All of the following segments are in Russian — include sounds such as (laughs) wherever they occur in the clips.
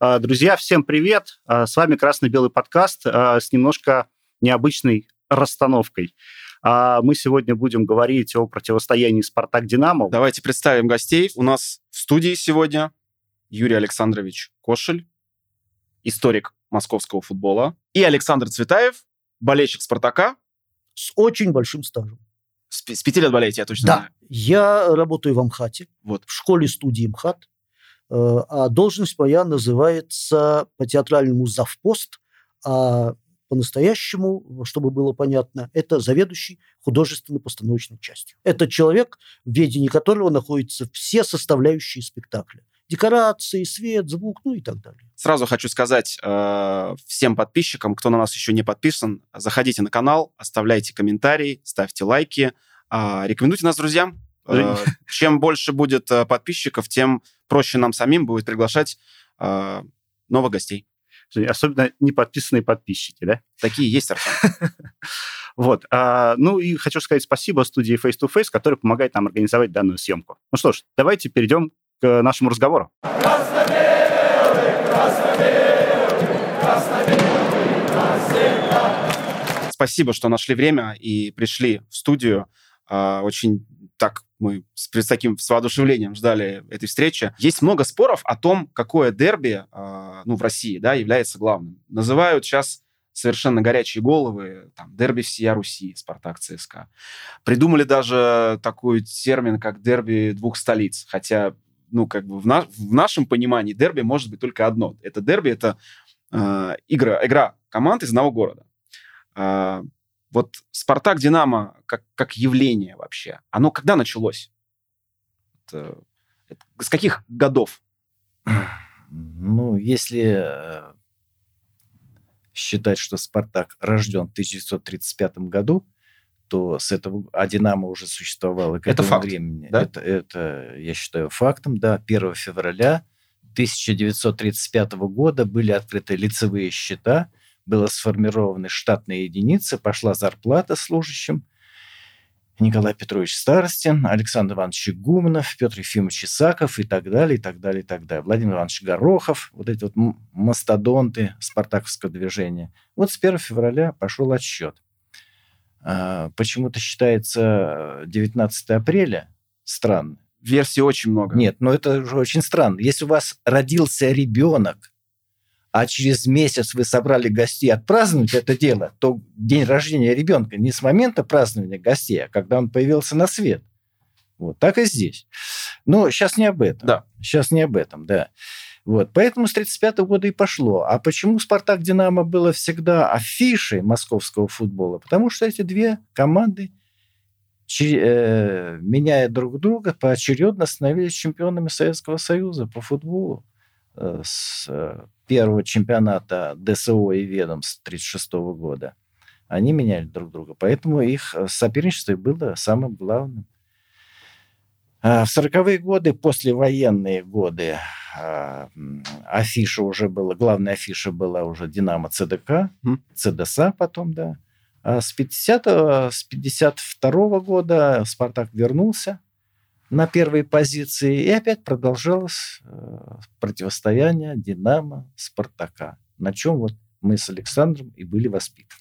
А, друзья, всем привет! А, с вами «Красно-белый подкаст» а, с немножко необычной расстановкой. Мы сегодня будем говорить о противостоянии «Спартак-Динамо». Давайте представим гостей. У нас в студии сегодня Юрий Александрович Кошель, историк московского футбола, и Александр Цветаев, болельщик «Спартака». С очень большим стажем. С, с пяти лет болеете, я точно да. знаю. Я работаю в Амхате, вот. в школе-студии МХАТ. Э, а должность моя называется по театральному завпост, а по-настоящему, чтобы было понятно, это заведующий художественно-постановочной частью. Это человек, в ведении которого находятся все составляющие спектакля. Декорации, свет, звук, ну и так далее. Сразу хочу сказать э, всем подписчикам, кто на нас еще не подписан, заходите на канал, оставляйте комментарии, ставьте лайки, э, рекомендуйте нас друзьям. Э, чем больше будет э, подписчиков, тем проще нам самим будет приглашать э, новых гостей. Особенно неподписанные подписчики, да? Такие есть, Артем. (laughs) Вот. А, ну и хочу сказать спасибо студии Face to Face, которая помогает нам организовать данную съемку. Ну что ж, давайте перейдем к нашему разговору. Спасибо, что нашли время и пришли в студию. А, очень так мы с, с таким с воодушевлением ждали этой встречи. Есть много споров о том, какое дерби э, ну, в России да, является главным. Называют сейчас совершенно горячие головы, там, дерби всея Руси, Спартак, ЦСКА. Придумали даже такой термин, как дерби двух столиц, хотя, ну, как бы в, на, в нашем понимании дерби может быть только одно. Это дерби, это э, игра, игра команд из одного города. Э, вот Спартак Динамо как, как явление вообще, оно когда началось? Это, это, с каких годов? Ну, если э, считать, что Спартак рожден в 1935 году, то с этого а Динамо уже существовало к это этому факт, времени. Да? Это, это, я считаю, фактом. Да, 1 февраля 1935 года были открыты лицевые счета было сформированы штатные единицы, пошла зарплата служащим. Николай Петрович Старостин, Александр Иванович Гуманов, Петр Ефимович Исаков и так далее, и так далее, и так далее. Владимир Иванович Горохов, вот эти вот мастодонты спартаковского движения. Вот с 1 февраля пошел отсчет. А, почему-то считается 19 апреля. Странно. Версий очень много. Нет, но это уже очень странно. Если у вас родился ребенок а через месяц вы собрали гостей отпраздновать это дело, то день рождения ребенка не с момента празднования гостей, а когда он появился на свет. Вот так и здесь. Но сейчас не об этом. Да. Сейчас не об этом, да. Вот. Поэтому с 1935 года и пошло. А почему «Спартак» «Динамо» было всегда афишей московского футбола? Потому что эти две команды, э, меняя друг друга, поочередно становились чемпионами Советского Союза по футболу. Э, с э, первого чемпионата ДСО и ведомств 1936 года, они меняли друг друга. Поэтому их э, соперничество было самым главным. А в 40-е годы, послевоенные годы, а, афиша уже была, главная афиша была уже «Динамо ЦДК», ЦДСА потом, да. А с 50 с 52 года «Спартак» вернулся на первые позиции. И опять продолжалось э, противостояние Динамо, Спартака, на чем вот мы с Александром и были воспитаны.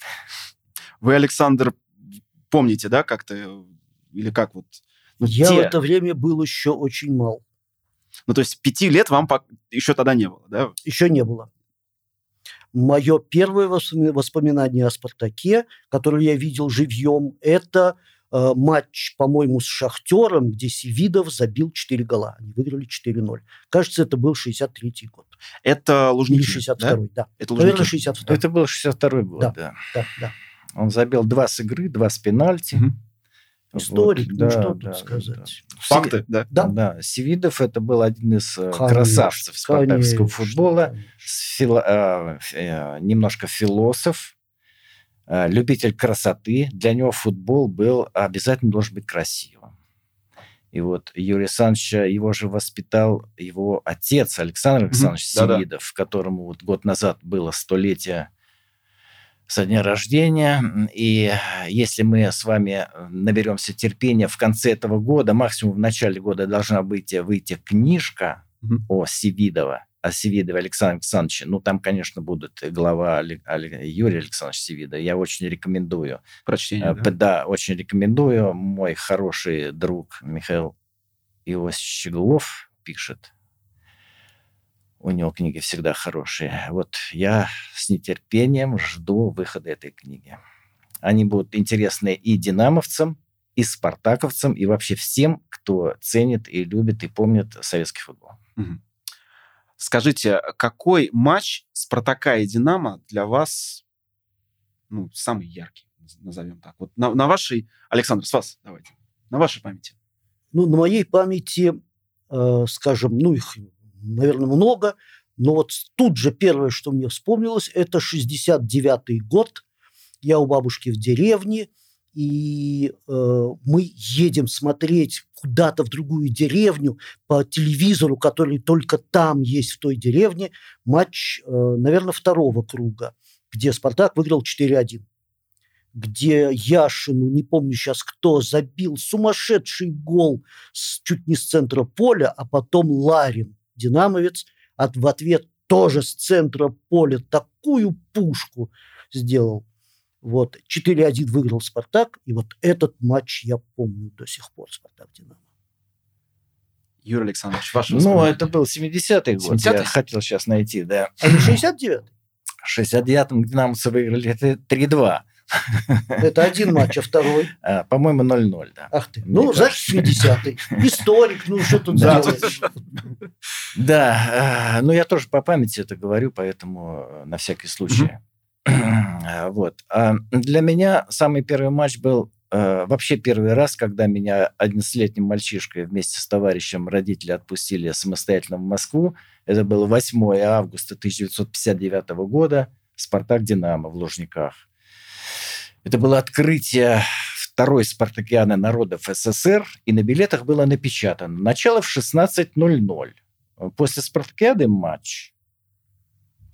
Вы, Александр, помните, да, как-то, или как вот? Ну, Я те... в это время был еще очень мал. Ну, то есть пяти лет вам еще тогда не было, да? Еще не было. Мое первое воспоминание о «Спартаке», которое я видел живьем, это Э, матч, по-моему, с «Шахтером», где Севидов забил 4 гола. Они выиграли 4-0. Кажется, это был 63-й год. Это Лужники, Или 62-й, да? да. Это Лужники. Наверное, 62 Это был 62-й год, да. Да, да, да. Он забил два с игры, два с пенальти. Угу. Историк, вот, ну да, что да, тут сказать. Да. Факты, да. да. Да, Севидов это был один из э, конечно, красавцев спартакского конечно, футбола, конечно. Фило, э, э, немножко философ, любитель красоты. Для него футбол был обязательно должен быть красивым. И вот Юрий Александрович, его же воспитал его отец Александр Александрович mm-hmm. Семидов, да-да. которому вот год назад было столетие со дня рождения. И если мы с вами наберемся терпения, в конце этого года, максимум в начале года должна быть, выйти книжка mm-hmm. о Севидова – Севидова Александра Александровича, ну, там, конечно, будут глава Юрий Александрович Севида. Я очень рекомендую. Прочтение, да? Да, очень рекомендую. Мой хороший друг Михаил Иосифович Щеглов пишет. У него книги всегда хорошие. Вот я с нетерпением жду выхода этой книги. Они будут интересны и динамовцам, и спартаковцам, и вообще всем, кто ценит и любит и помнит советский футбол. Угу. Скажите, какой матч Спартака и Динамо для вас ну, самый яркий, назовем так? Вот на, на вашей, Александр, с вас давайте, на вашей памяти. Ну, на моей памяти, э, скажем, ну, их, наверное, много, но вот тут же первое, что мне вспомнилось, это 69-й год. Я у бабушки в деревне, и э, мы едем смотреть куда-то в другую деревню по телевизору, который только там есть в той деревне, матч, э, наверное, второго круга, где «Спартак» выиграл 4-1 где Яшину, не помню сейчас кто, забил сумасшедший гол с, чуть не с центра поля, а потом Ларин, динамовец, от, в ответ тоже с центра поля такую пушку сделал. Вот, 4-1 выиграл «Спартак», и вот этот матч я помню до сих пор, «Спартак-Динамо». Юрий Александрович, ваш Ну, это был 70-й год, 70 я хотел сейчас найти, да. А не 69-й? В 69-м «Динамовцы» выиграли это 3-2. Это один матч, а второй? (laughs) А, по-моему, 0-0, да. Ах ты. ну, значит, 70-й. Историк, ну, что тут да, делаешь? Да, ну, я тоже по памяти это говорю, поэтому э, на всякий случай. Вот. А для меня самый первый матч был э, вообще первый раз, когда меня 11-летним мальчишкой вместе с товарищем родители отпустили самостоятельно в Москву. Это было 8 августа 1959 года. «Спартак Динамо» в Лужниках. Это было открытие второй спартакианы народов СССР, и на билетах было напечатано «Начало в 16.00». После спартакиады матч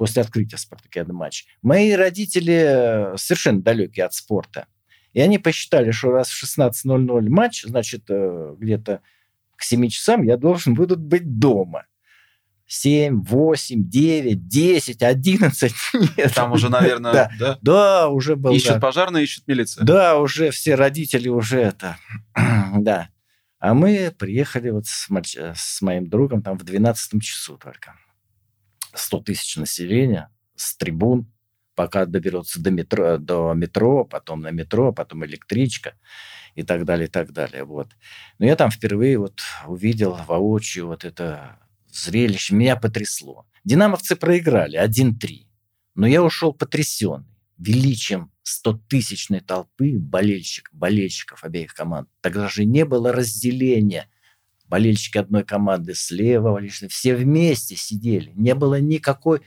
после открытия «Спартакиады» матч. Мои родители э, совершенно далекие от спорта. И они посчитали, что раз в 16.00 матч, значит, э, где-то к 7 часам я должен буду быть дома. 7, 8, 9, 10, 11. Нет. Там уже, наверное, (laughs) да, да? да уже был. Ищут да. пожарные, ищут милиция. Да, уже все родители уже это, (clears throat) да. А мы приехали вот с, с моим другом там в 12 часу только. 100 тысяч населения с трибун, пока доберется до метро, до метро, потом на метро, потом электричка и так далее, и так далее. Вот. Но я там впервые вот увидел воочию вот это зрелище. Меня потрясло. Динамовцы проиграли 1-3. Но я ушел потрясенный величием 100-тысячной толпы болельщик, болельщиков обеих команд. Тогда же не было разделения болельщики одной команды слева, болельщики, все вместе сидели. Не было никакой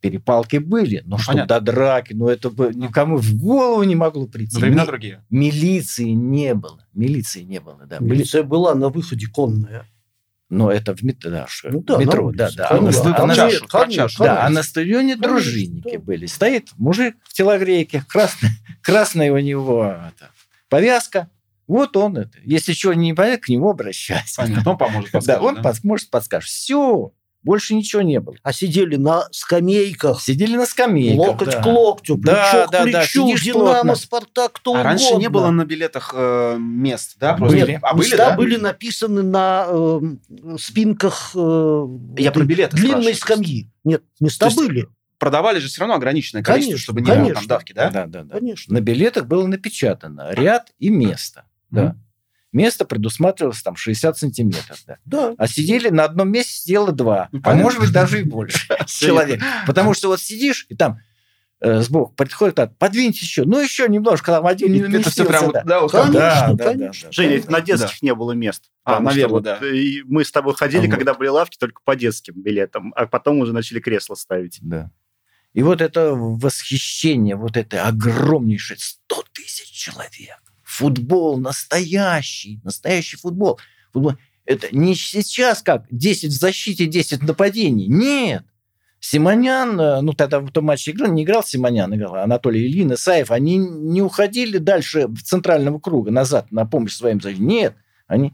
перепалки были, но ну, что до драки, ну это бы никому в голову не могло прийти. времена Ми- другие. Милиции не было, милиции не было, да. Милиция была на выходе конная. Но это в метро, да, ну, да, метро, да, да. А, на, а, на, чашу, конечно, чашу. Да, а на стадионе конечно, дружинники да. были. Стоит мужик в телогрейке, красный, (laughs) красная у него это, повязка, вот он это. Если что не понятно, к нему обращайся. Понятно, он поможет, подскажет. Да, он да? может подскажет. Все, больше ничего не было. А сидели на скамейках. Сидели на скамейках. Локоть да. к локтю, плечо да, к да, плечу, да, Динамо, плотно. Спартак, кто а угодно. раньше не было на билетах э, мест, да? Просто... Были. А были, Места да? были написаны на э, спинках э, Я про билеты длинной скамьи. Нет, места были продавали же все равно ограниченное количество, конечно, чтобы не конечно. было там давки, да? Да, да, да. Конечно. На билетах было напечатано ряд и место. Да. Место предусматривалось там 60 сантиметров. Да. Да. А сидели на одном месте, сидело два. Ну, а может быть, даже и больше (laughs) человек. Потому что вот сидишь, и там э, сбоку подходит, так, подвиньте еще, ну еще немножко, там один не Это все прям, да. Да, вот конечно, да, да, конечно. Да, Женя, на детских да. не было мест. А, наверное, вот, да. И мы с тобой ходили, а когда вот. были лавки, только по детским билетам, а потом уже начали кресла ставить. Да. И вот это восхищение, вот это огромнейшее, 100 тысяч человек футбол настоящий, настоящий футбол. футбол. Это не сейчас как 10 в защите, 10 в нападении. Нет. Симонян, э, ну тогда в том матче играл, не играл Симонян, играл Анатолий Ильин, Исаев, они не уходили дальше центрального круга, назад, на помощь своим защитникам. Нет, они...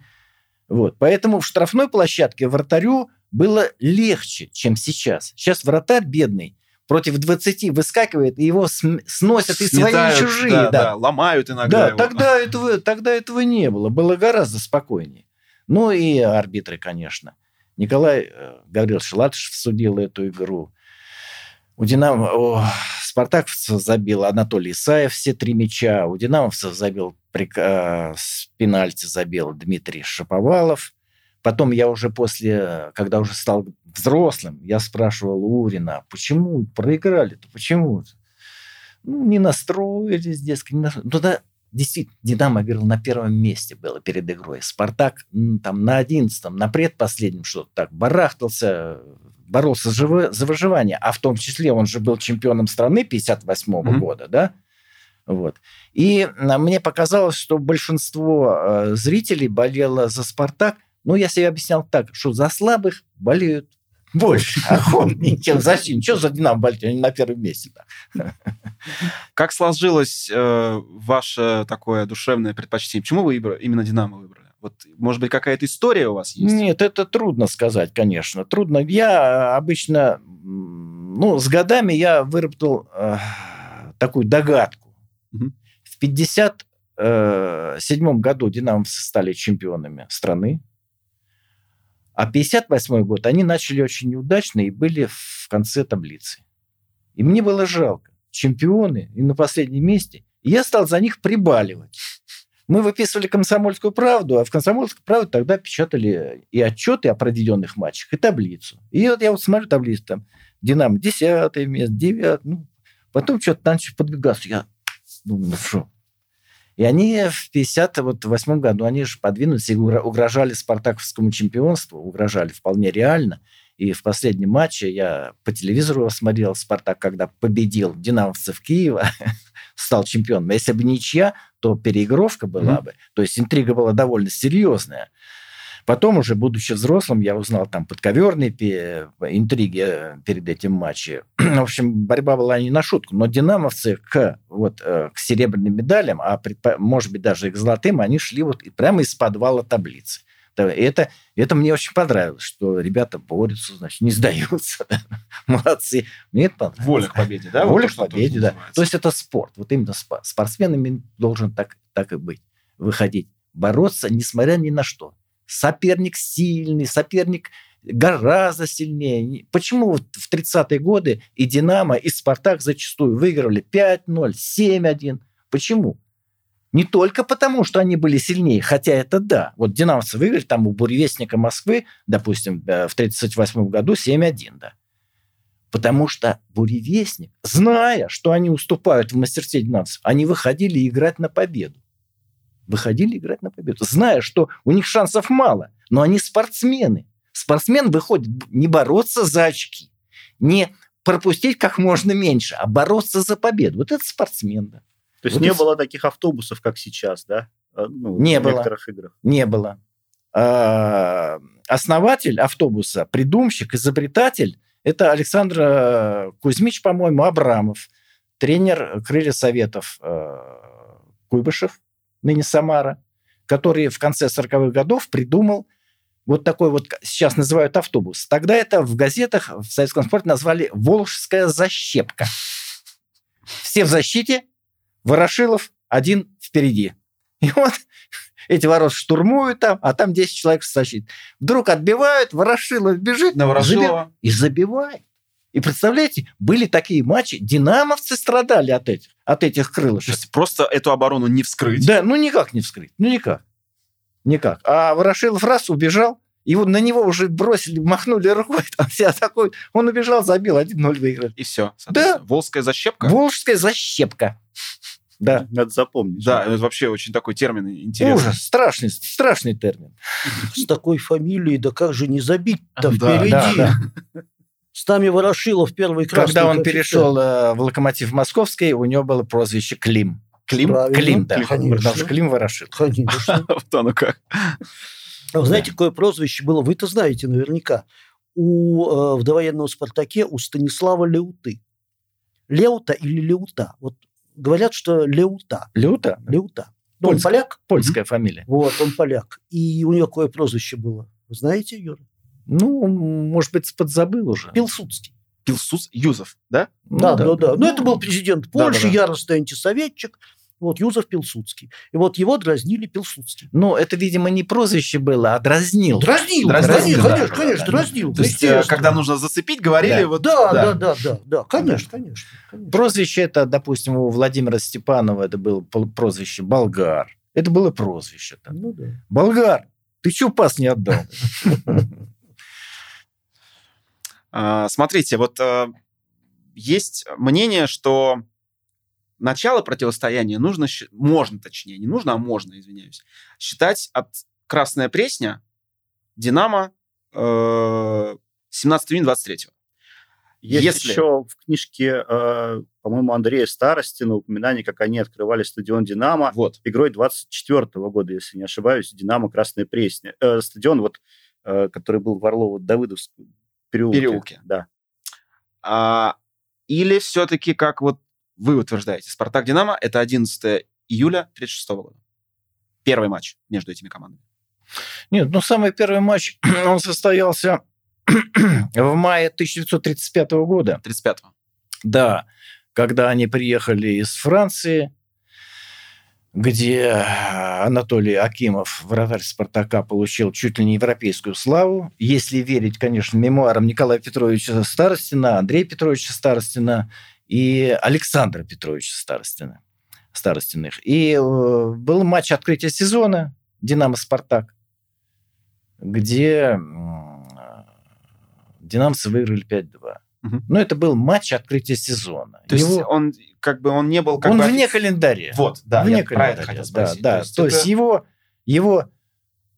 Вот. Поэтому в штрафной площадке вратарю было легче, чем сейчас. Сейчас вратарь бедный против 20 выскакивает, и его сносят и свои, и чужие. Да, да. да, ломают иногда Да, его. Тогда, этого, тогда этого не было. Было гораздо спокойнее. Ну и арбитры, конечно. Николай э, Гаврилович Латышев судил эту игру. У Динамо... О, спартаковцев забил Анатолий Исаев все три мяча. У динамовцев забил э, с пенальти забил Дмитрий Шаповалов. Потом я уже после, когда уже стал взрослым, я спрашивал Урина, почему проиграли-то, почему? Ну, не настроились, дескать, не настроились. Ну, да, действительно, Динамо говорил, на первом месте было перед игрой. Спартак там на одиннадцатом, на предпоследнем что-то так барахтался, боролся за выживание. А в том числе он же был чемпионом страны 58 -го mm-hmm. года, да? Вот. И а, мне показалось, что большинство э, зрителей болело за «Спартак», ну, я себе объяснял так, что за слабых болеют больше (laughs) охотнее, чем за сильных. Что за Динамо? Они на первом месте. Да. Как сложилось э, ваше такое душевное предпочтение? Почему вы именно Динамо выбрали? Вот, может быть, какая-то история у вас есть? Нет, это трудно сказать, конечно. Трудно. Я обычно, ну, с годами я выработал э, такую догадку. Угу. В 57 э, году динамовцы стали чемпионами страны. А 58 год они начали очень неудачно и были в конце таблицы. И мне было жалко. Чемпионы и на последнем месте. И я стал за них прибаливать. Мы выписывали «Комсомольскую правду», а в «Комсомольской правде» тогда печатали и отчеты о проведенных матчах, и таблицу. И вот я вот смотрю таблицу, там, «Динамо» 10 место, 9 ну, потом что-то начали подвигаться. Я думаю, ну что, и они в 58 году, они же подвинулись и угрожали спартаковскому чемпионству, угрожали вполне реально. И в последнем матче я по телевизору смотрел Спартак, когда победил динамовцев Киева, (laughs) стал чемпионом. Если бы ничья, то переигровка была mm-hmm. бы. То есть интрига была довольно серьезная. Потом уже, будучи взрослым, я узнал там подковерные интриги э, перед этим матчем. (clears throat) В общем, борьба была не на шутку. Но динамовцы к, вот, э, к серебряным медалям, а может быть даже и к золотым, они шли вот прямо из подвала таблицы. Это, это мне очень понравилось, что ребята борются, значит, не (laughs) сдаются. Молодцы. Мне это понравилось. Воля к победе, да? Воля вот к победе, да. То есть это спорт. Вот именно спортсменами должен так, так и быть. Выходить. Бороться, несмотря ни на что соперник сильный, соперник гораздо сильнее. Почему в 30-е годы и «Динамо», и «Спартак» зачастую выигрывали 5-0, 7-1? Почему? Не только потому, что они были сильнее, хотя это да. Вот «Динамовцы» выиграли там у «Буревестника Москвы», допустим, э, в 1938 году 7-1, да. Потому что «Буревестник», зная, что они уступают в мастерстве «Динамовцев», они выходили играть на победу выходили играть на победу, зная, что у них шансов мало, но они спортсмены. Спортсмен выходит не бороться за очки, не пропустить как можно меньше, а бороться за победу. Вот это спортсмен, да. То есть вот не это... было таких автобусов, как сейчас, да? А, ну, не в было. некоторых играх. Не было. А, основатель автобуса, придумщик, изобретатель – это Александр Кузьмич, по-моему, Абрамов, тренер крылья советов Куйбышев, ныне Самара, который в конце 40-х годов придумал вот такой вот, сейчас называют автобус. Тогда это в газетах в советском спорте назвали «Волжская защепка». Все в защите, Ворошилов один впереди. И вот (laughs) эти ворот штурмуют там, а там 10 человек в защите. Вдруг отбивают, Ворошилов бежит На Ворошилова. и забивает. И представляете, были такие матчи, динамовцы страдали от этих, от этих крылышек. То есть просто эту оборону не вскрыть? Да, ну никак не вскрыть, ну никак. Никак. А Ворошилов раз убежал, и вот на него уже бросили, махнули рукой, (laughs) там все атакуют. Он убежал, забил, 1-0 выиграл. И все. Да. Волжская защепка? Волжская защепка. (laughs) Да. Надо запомнить. Да, это вообще очень такой термин интересный. Ужас, страшный, страшный термин. (laughs) С такой фамилией, да как же не забить-то впереди? Да, да. С нами Ворошилов первый красный Когда он офицер. перешел э, в «Локомотив Московский», у него было прозвище Клим. Клим? Правильно. Клим, да. Конечно. Потому что Клим Ворошил. Конечно. (laughs) Вот оно как. Вы знаете, какое прозвище было? Вы это знаете наверняка. У, э, в довоенном «Спартаке» у Станислава Леуты. Леута или Леута? Вот говорят, что Леута. Леута? Леута. Ну, он поляк? Польская фамилия. Вот, он поляк. И у него какое прозвище было? Вы знаете, Юра? Ну, может быть, подзабыл уже. Пилсудский. Пилсус Юзов, да? Да, Ну, да, да. Но это был президент Польши, Да-да-да. яростный антисоветчик. Вот, Юзов Пилсудский. И вот его дразнили Пилсудский. Ну, это, видимо, не прозвище было, а дразнил. Дразнил, Дразнил, дразнил, да, конечно, да, конечно, да. дразнил. То есть, э, когда нужно зацепить, говорили Да. вот... Да, да, да, да, да, конечно, конечно. конечно. Прозвище это, допустим, у Владимира Степанова это было прозвище «Болгар». Это было прозвище. там. Ну да. «Болгар, ты чё пас не отдал?» (laughs) А, Смотрите, вот э, есть мнение, что начало противостояния нужно, можно точнее, не нужно, а можно, извиняюсь, считать от Красная Пресня, Динамо, э, 17 июня 23 Есть Если- еще в книжке, э, по-моему, Андрея Старостина упоминание, как они открывали стадион «Динамо» Вот. игрой 24 года, если не ошибаюсь, «Динамо Красная Пресня». Э, стадион, вот, э, который был в Орлово-Давыдовском переулке. Переулке. Да. А, или все-таки, как вот вы утверждаете, Спартак-Динамо это 11 июля 36 года. Первый матч между этими командами. Нет, ну, самый первый матч, (clears throat) он состоялся (clears throat) в мае 1935 года. 35-го. Да, когда они приехали из Франции, где Анатолий Акимов, вратарь «Спартака», получил чуть ли не европейскую славу. Если верить, конечно, мемуарам Николая Петровича Старостина, Андрея Петровича Старостина и Александра Петровича Старостина, Старостиных. И э, был матч открытия сезона «Динамо-Спартак», где м, «Динамцы» выиграли 5-2. Мгм. Но это был матч открытия сезона. То есть Его- он как бы он не был как он бы... вне календаря. Вот, да, вне я про это календаря, хотел да, спросить. Да, То то есть есть, это- его, его,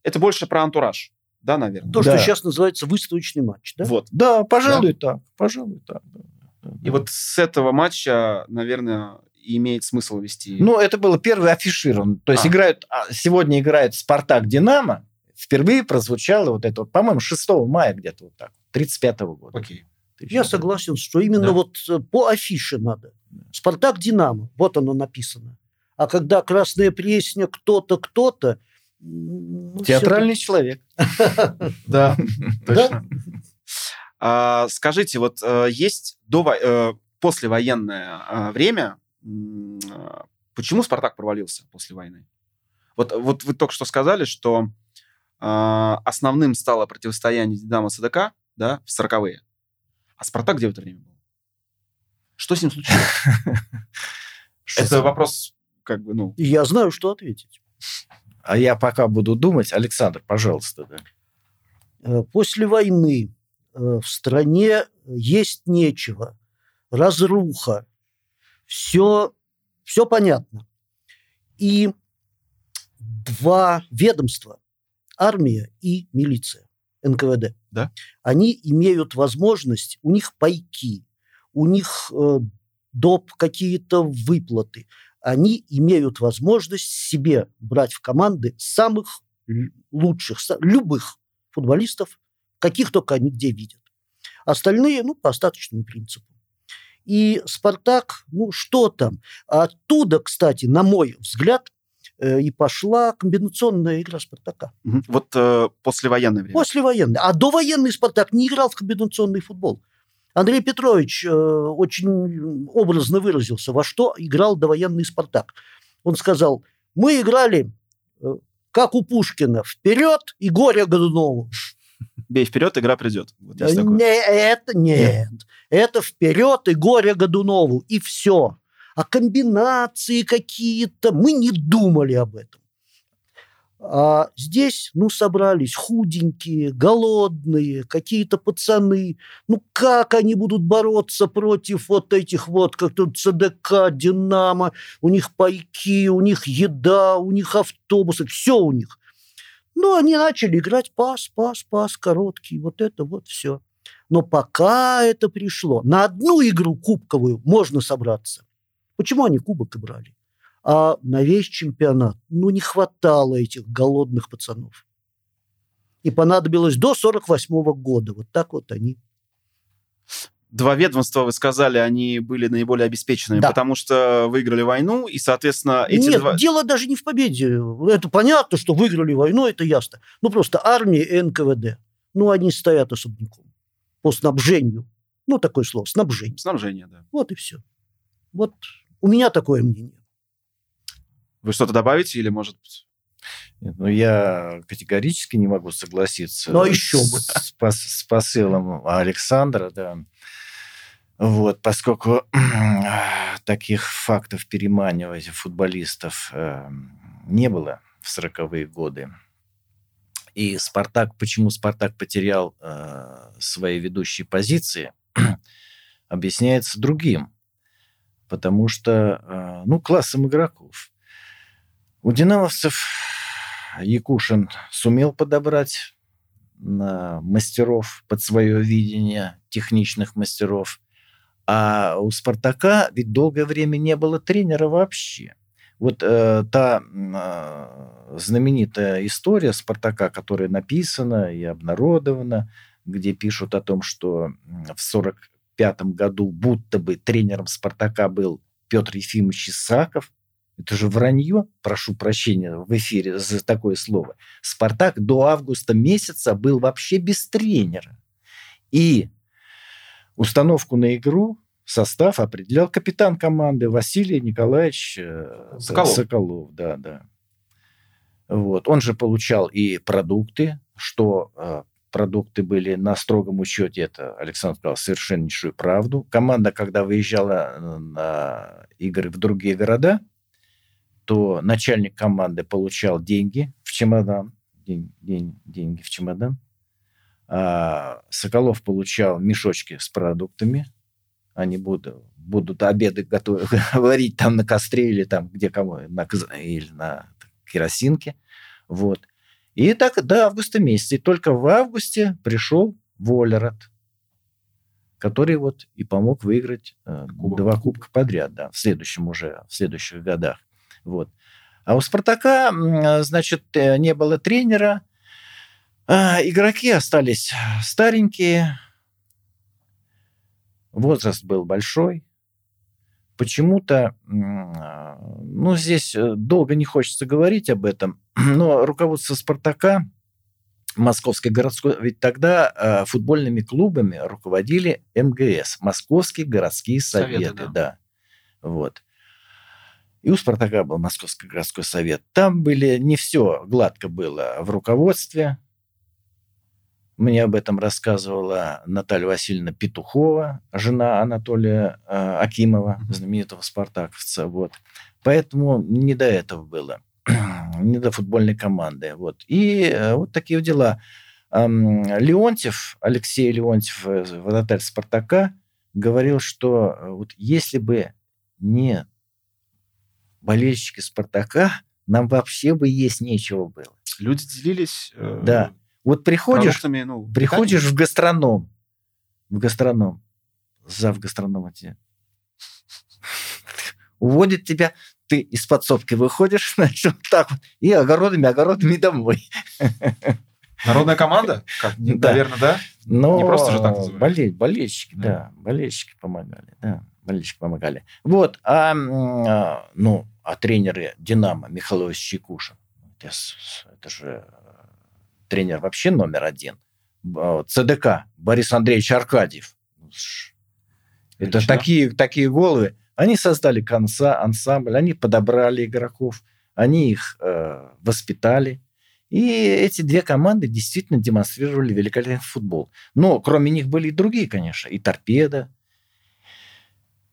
Это больше про антураж, да, наверное? То, Да. что сейчас называется выставочный матч, да? Вот. да, пожалуй, так, пожалуй, так. да, да, И да. вот с этого матча, наверное, имеет смысл вести. Ну, это было первый афиширован. То есть А. играют, а, сегодня играет Спартак Динамо. Впервые прозвучало вот это, вот, по-моему, 6 мая где-то вот так, 35 года. Окей. Я согласен, что именно Да. вот э, по афише надо. Спартак Динамо, вот оно написано. А когда Красная Пресня кто-то, кто-то... ну, Театральный человек. (laughs) Да, точно. А, Скажите, вот э, есть э, послевоенное время, почему Спартак провалился после войны? Вот, вот вы только что сказали, что э, основным стало противостояние Динамо СДК, да, в 40-е. А Спартак где в это время был? Что с ним случилось? (laughs) Это вопрос, как бы, ну, я знаю, что ответить. А я пока буду думать. Александр, пожалуйста. Да. Э, После войны э, в стране есть нечего, разруха, все, все понятно. И два ведомства, армия и милиция, НКВД, Да. они имеют возможность, у них пайки, у них э, доп. какие-то выплаты, они имеют возможность себе брать в команды самых лучших, любых футболистов, каких только они где видят. Остальные, ну, по остаточному принципу. И «Спартак», ну, что там? Оттуда, кстати, на мой взгляд, и пошла комбинационная игра «Спартака». мгм. вот э, послевоенное время. Послевоенный. А довоенный «Спартак» не играл в комбинационный футбол. Андрей Петрович э, очень образно выразился, во что играл довоенный «Спартак». Он сказал, мы играли, э, как у Пушкина, вперед и горе Годунову. Бей вперед, игра придет. Вот такое. Не, это нет. Это вперед и горе Годунову. И все. А комбинации какие-то, мы не думали об этом. А здесь, ну, собрались худенькие, голодные, какие-то пацаны. Ну, как они будут бороться против вот этих вот, как тут ЦДК, Динамо, у них пайки, у них еда, у них автобусы, все у них. Ну, они начали играть пас, пас, пас, короткий, вот это вот все. Но пока это пришло, на одну игру кубковую можно собраться. Почему они кубок и брали? А на весь чемпионат, ну, не хватало этих голодных пацанов. И понадобилось до 48 года. Вот так вот они. Два ведомства, вы сказали, они были наиболее обеспеченными, Да. потому что выиграли войну, и, соответственно, эти Нет, два... дело даже не в победе. Это понятно, что выиграли войну, это ясно. Ну, просто армия и НКВД. Ну, они стоят особняком. По снабжению. Ну, такое слово, снабжение. Снабжение, да. Вот и все. Вот у меня такое мнение. Вы что-то добавите или, может, ну, я категорически не могу согласиться Но еще с, бы. с, пос- с посылом Александра, да. Вот, поскольку (clears throat) таких фактов переманивания футболистов э, не было в 40-е годы. И Спартак, почему Спартак потерял э, свои ведущие позиции, (clears throat) объясняется другим. Потому что, э, ну, классом игроков. У динамовцев Якушин сумел подобрать мастеров под свое видение, техничных мастеров. А у «Спартака» ведь долгое время не было тренера вообще. Вот э, та э, знаменитая история «Спартака», которая написана и обнародована, где пишут о том, что в 1945 году будто бы тренером «Спартака» был Петр Ефимович Исаков, это же вранье, прошу прощения в эфире за такое слово. «Спартак» до августа месяца был вообще без тренера. И установку на игру состав определял капитан команды Василий Николаевич э, Соколов. Соколов да, да. Вот. Он же получал и продукты, что э, продукты были на строгом учете, это Александр сказал совершеннейшую правду. Команда, когда выезжала э, на игры в другие города, то начальник команды получал деньги в чемодан, день, день, деньги в чемодан, а Соколов получал мешочки с продуктами, они будут, будут обеды готовы, (laughs) варить там на костре или там где кому, на, или на керосинке. Вот. И так до августа месяца. И только в августе пришел Волерот, который вот и помог выиграть э, Кубок. два кубка подряд, да, в следующем уже, в следующих годах. Вот. А у «Спартака», значит, э, не было тренера, а игроки остались старенькие, возраст был большой. Почему-то, ну, здесь э, долго не хочется говорить об этом, (clears throat) но руководство «Спартака», Московской городской... Ведь тогда э, футбольными клубами руководили МГС, Московские городские советы. Советы, да. да. Вот. И у «Спартака» был Московский городской совет. Там были не все гладко было в руководстве. Мне об этом рассказывала Наталья Васильевна Петухова, жена Анатолия э, Акимова, Мгм. знаменитого спартаковца. Вот. Поэтому не до этого было, (clears throat) не до футбольной команды. Вот. И э, вот такие дела. Ам, Леонтьев, Алексей Леонтьев, вратарь Спартака, говорил, что э, вот если бы не болельщики Спартака, нам вообще бы есть нечего было. люди делились э, Да. Вот приходишь, ну, приходишь в гастроном, в гастроном, зав гастронома тебе уводит тебя, ты из подсобки выходишь, (laughs) значит, вот так вот, и огородами, огородами домой. Народная команда? Как, Да. Наверное, да? Но Не просто же так называют. боле- болельщики, Да. да. болельщики помогали, да, болельщики помогали. Вот, а, а, ну, а тренеры «Динамо» Михайлович Чекушин, это, с- это же тренер вообще номер один. Б- ЦДК Борис Андреевич Аркадьев. Это такие, такие головы. Они создали конца, ансамбль, они подобрали игроков, они их э, воспитали. И эти две команды действительно демонстрировали великолепный футбол. Но кроме них были и другие, конечно. И «Торпеда».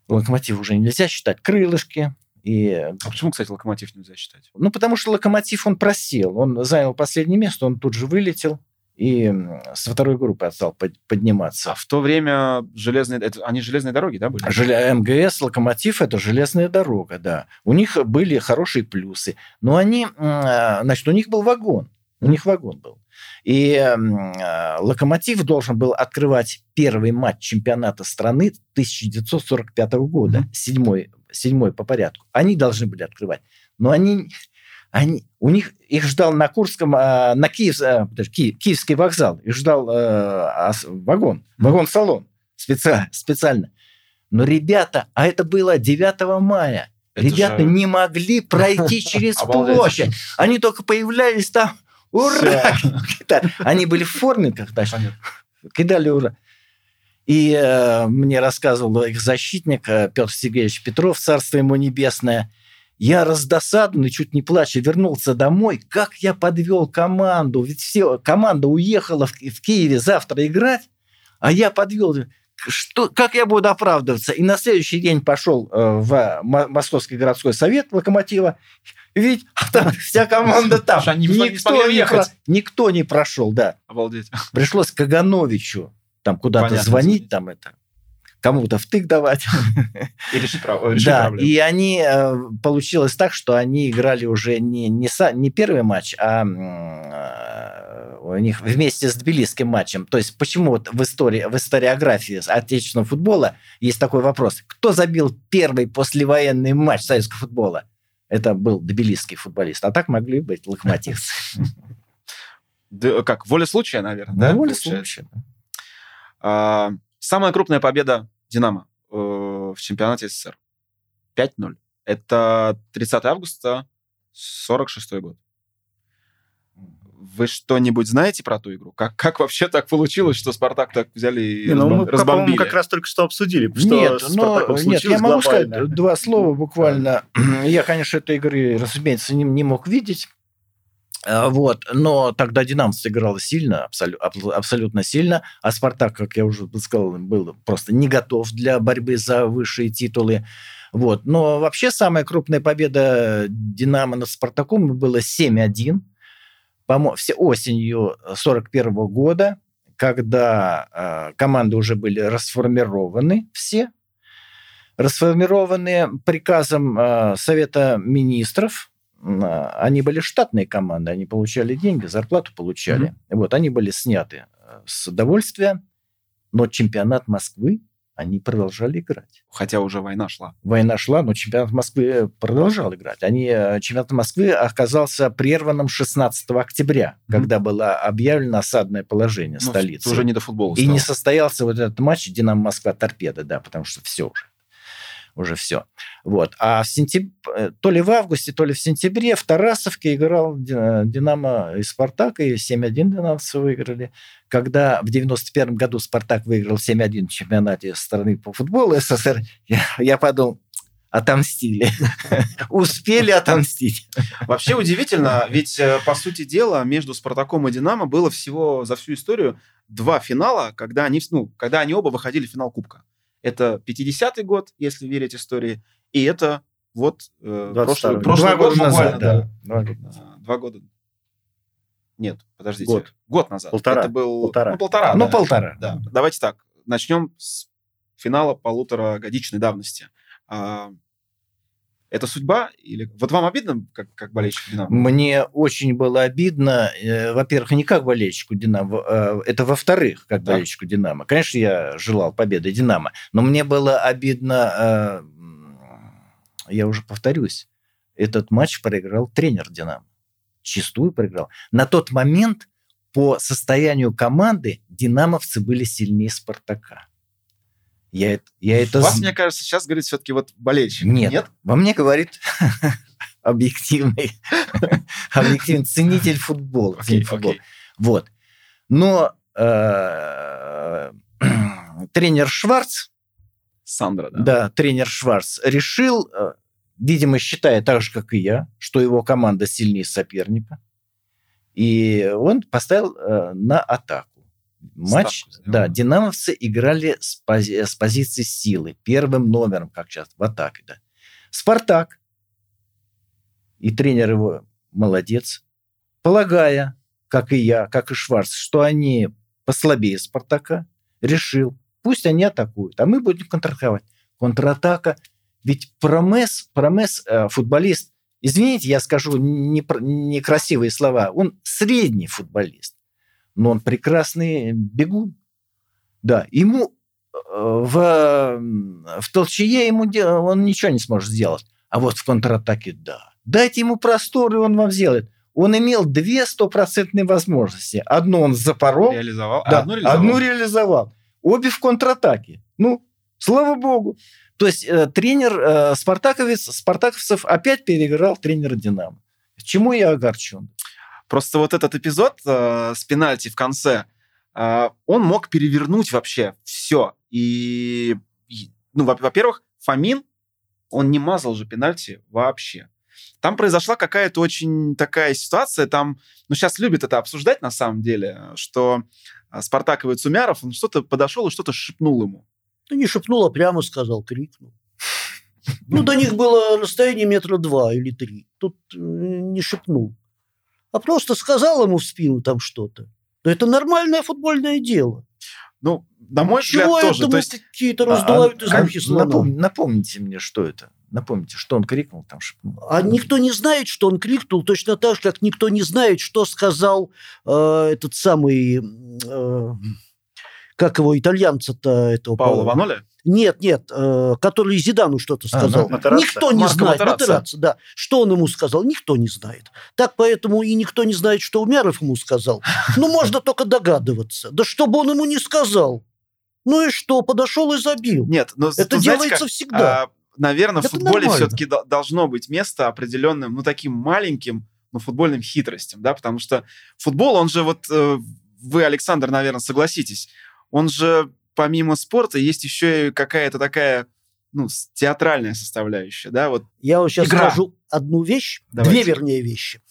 «Локомотив» уже нельзя считать. «Крылышки». И, А почему, кстати, локомотив нельзя считать? ну, потому что «Локомотив» он просел. Он занял последнее место, он тут же вылетел. И со второй группы стал под- подниматься. А в то время железные... Это, они железные дороги, да, были? Желе- МГС, Локомотив – это железная дорога, да. У них были хорошие плюсы. Но они, а, значит, у них был вагон. У них вагон был. И а, Локомотив должен был открывать первый матч чемпионата страны 1945 года, Мгм. седьмой, седьмой по порядку. Они должны были открывать. Но они, они, у них их ждал на Курском, а, на Киев, а, подожди, Ки- Киевский вокзал, их ждал ас- вагон, вагон-салон специально, специально. Но ребята, а это было 9 мая, Это ребята же- не могли пройти (laughs) через площадь. Они только появлялись там Ура! (laughs) Они были в форме, когда кидали ура. И э, мне рассказывал их защитник э, Петр Сергеевич Петров, царство ему небесное. Я раздосадованный, чуть не плача, вернулся домой. Как я подвел команду? Ведь все, команда уехала в, в Киеве завтра играть, а я подвел. Что, как я буду оправдываться? И на следующий день пошел э, в Московский городской совет Локомотива. Ведь там вся команда там. Они никто, не никто не прошел, да. Обалдеть. Пришлось Кагановичу там куда-то Понятно, звонить, там это кому-то втык давать. (laughs) И решить, решить да, проблему. и они, э, получилось так, что они играли уже не, не, не первый матч, а э, у них вместе с тбилисским матчем. То есть почему вот в истории, в историографии отечественного футбола есть такой вопрос. Кто забил первый послевоенный матч советского футбола? Это был тбилисский футболист. А так могли быть локомотивцы. (laughs) Как, воля случая, наверное, да? Воля случая. Самая крупная победа «Динамо» э, в чемпионате СССР. 5-0. Это 30 августа 46 год. Вы что-нибудь знаете про ту игру? Как, как вообще так получилось, что Спартак так взяли и не, ну, мы, разбомбили? Мы как раз только что обсудили, что нет, но, нет, я могу сказать два слова буквально. (clears throat) Я, конечно, этой игры, разумеется, не, не мог видеть. А, вот. Но тогда «Динамовцы» играла сильно, абсолютно, сильно, а «Спартак», как я уже сказал, был просто не готов для борьбы за высшие титулы. Вот. Но вообще самая крупная победа «Динамо» над «Спартаком» была 7-1 все осенью 41 года, когда э, команды уже были расформированы все, расформированы приказом э, Совета министров, они были штатные команды, они получали деньги, зарплату получали. Mm-hmm. Вот, они были сняты э, с удовольствия, но чемпионат Москвы они продолжали играть. Хотя уже война шла. Война шла, но чемпионат Москвы продолжал играть. Они, э, чемпионат Москвы оказался прерванным 16 октября, mm-hmm. когда было объявлено осадное положение ну, столицы. Уже не до футбола И не состоялся вот этот матч «Динамо Москва-Торпеда», да, потому что все уже уже все. Вот. А в сентябре, э, то ли в августе, то ли в сентябре в Тарасовке играл «Динамо» и «Спартак», и 7-1 «Динамовцы» выиграли. Когда в 91 году «Спартак» выиграл 7-1 в чемпионате страны по футболу СССР, я, я подумал, отомстили. (laughs) Успели отомстить. Вообще удивительно, ведь, э, по сути дела, между «Спартаком» и «Динамо» было всего за всю историю два финала, когда они, ну, когда они оба выходили в финал Кубка. Это 50-й год, если верить истории, и это вот э, прошлый, прошлый Два год года назад, да. Два года назад. А, два года. Нет, подождите. Год. Год назад. Полтора. Это был... Полтора. Ну, полтора. Ну, да. полтора. Да. Давайте так. Начнем с финала полуторагодичной давности. Это судьба? Или вот вам обидно, как, как болельщику Динамо? Мне очень было обидно. Э, во-первых, не как болельщику Динамо, э, это во-вторых, как да. болельщику Динамо. Конечно, я желал победы Динамо, но мне было обидно, э, я уже повторюсь, этот матч проиграл тренер Динамо. Чистую проиграл. На тот момент по состоянию команды динамовцы были сильнее Спартака. Я, я это... Вас, мне кажется, сейчас говорит все-таки вот болельщик. Нет, Нет? во мне говорит (laughs) объективный, (laughs) объективный ценитель футбола. Okay, футбол. okay. Вот. Но э, (clears throat) тренер Шварц, Сандра, да? Да, тренер Шварц решил, э, видимо, считая так же, как и я, что его команда сильнее соперника, и он поставил э, на атаку матч, да, динамовцы играли с, пози- с позиции силы, первым номером, как часто, в атаке, да. Спартак, и тренер его молодец, полагая, как и я, как и Шварц, что они послабее Спартака, решил, пусть они атакуют, а мы будем контратаковать. Контратака, ведь Промес, Промес э, футболист, извините, я скажу некрасивые слова, он средний футболист но он прекрасный бегун. Да, ему э, в, в толчее ему он ничего не сможет сделать. А вот в контратаке да. Дайте ему простор, и он вам сделает. Он имел две стопроцентные возможности. Одну он запорол. Реализовал. Да, одну реализовал. одну реализовал. Обе в контратаке. Ну, слава богу. То есть э, тренер э, спартаковец, спартаковцев опять переиграл тренера «Динамо». Чему я огорчен? Просто вот этот эпизод э, с пенальти в конце, э, он мог перевернуть вообще все. И, и ну, во-первых, Фомин, он не мазал же пенальти вообще. Там произошла какая-то очень такая ситуация, там, ну, сейчас любят это обсуждать на самом деле, что а, Спартаковец Умяров, он что-то подошел и что-то шепнул ему. Ну, не шепнул, а прямо сказал, крикнул. Ну, до них было расстояние метра два или три. Тут э, не шепнул. А просто сказал ему в спину там что-то. Да это нормальное футбольное дело. Ну, на мой Чего взгляд, тоже. То есть, какие-то раздувают А- из а мухи слона? напом- напомните мне, что это. Напомните, что он крикнул там, шепнул. А никто не знает, что он крикнул, точно так же, как никто не знает, что сказал э, этот самый, э, как его, итальянца-то этого. Паула Ваноли? Нет, нет, э, который Зидану что-то А, сказал. Матерацци? никто не Марко знает. Матерацци. Матерацци, да. Что он ему сказал, никто не знает. Так поэтому и никто не знает, что Умяров ему сказал. Ну, можно только догадываться. Да что бы он ему не сказал. Ну и что, подошел и забил. Нет, но Это тут, знаете, делается как, всегда. а, наверное, в Это футболе нормально. все-таки должно быть место определенным, ну, таким маленьким, ну, футбольным хитростям, да, потому что футбол, он же вот, э, вы, Александр, наверное, согласитесь, он же помимо спорта есть еще и какая-то такая, ну, театральная составляющая, да, вот Я вам сейчас Игра. скажу одну вещь, Давайте. две, вернее, вещи.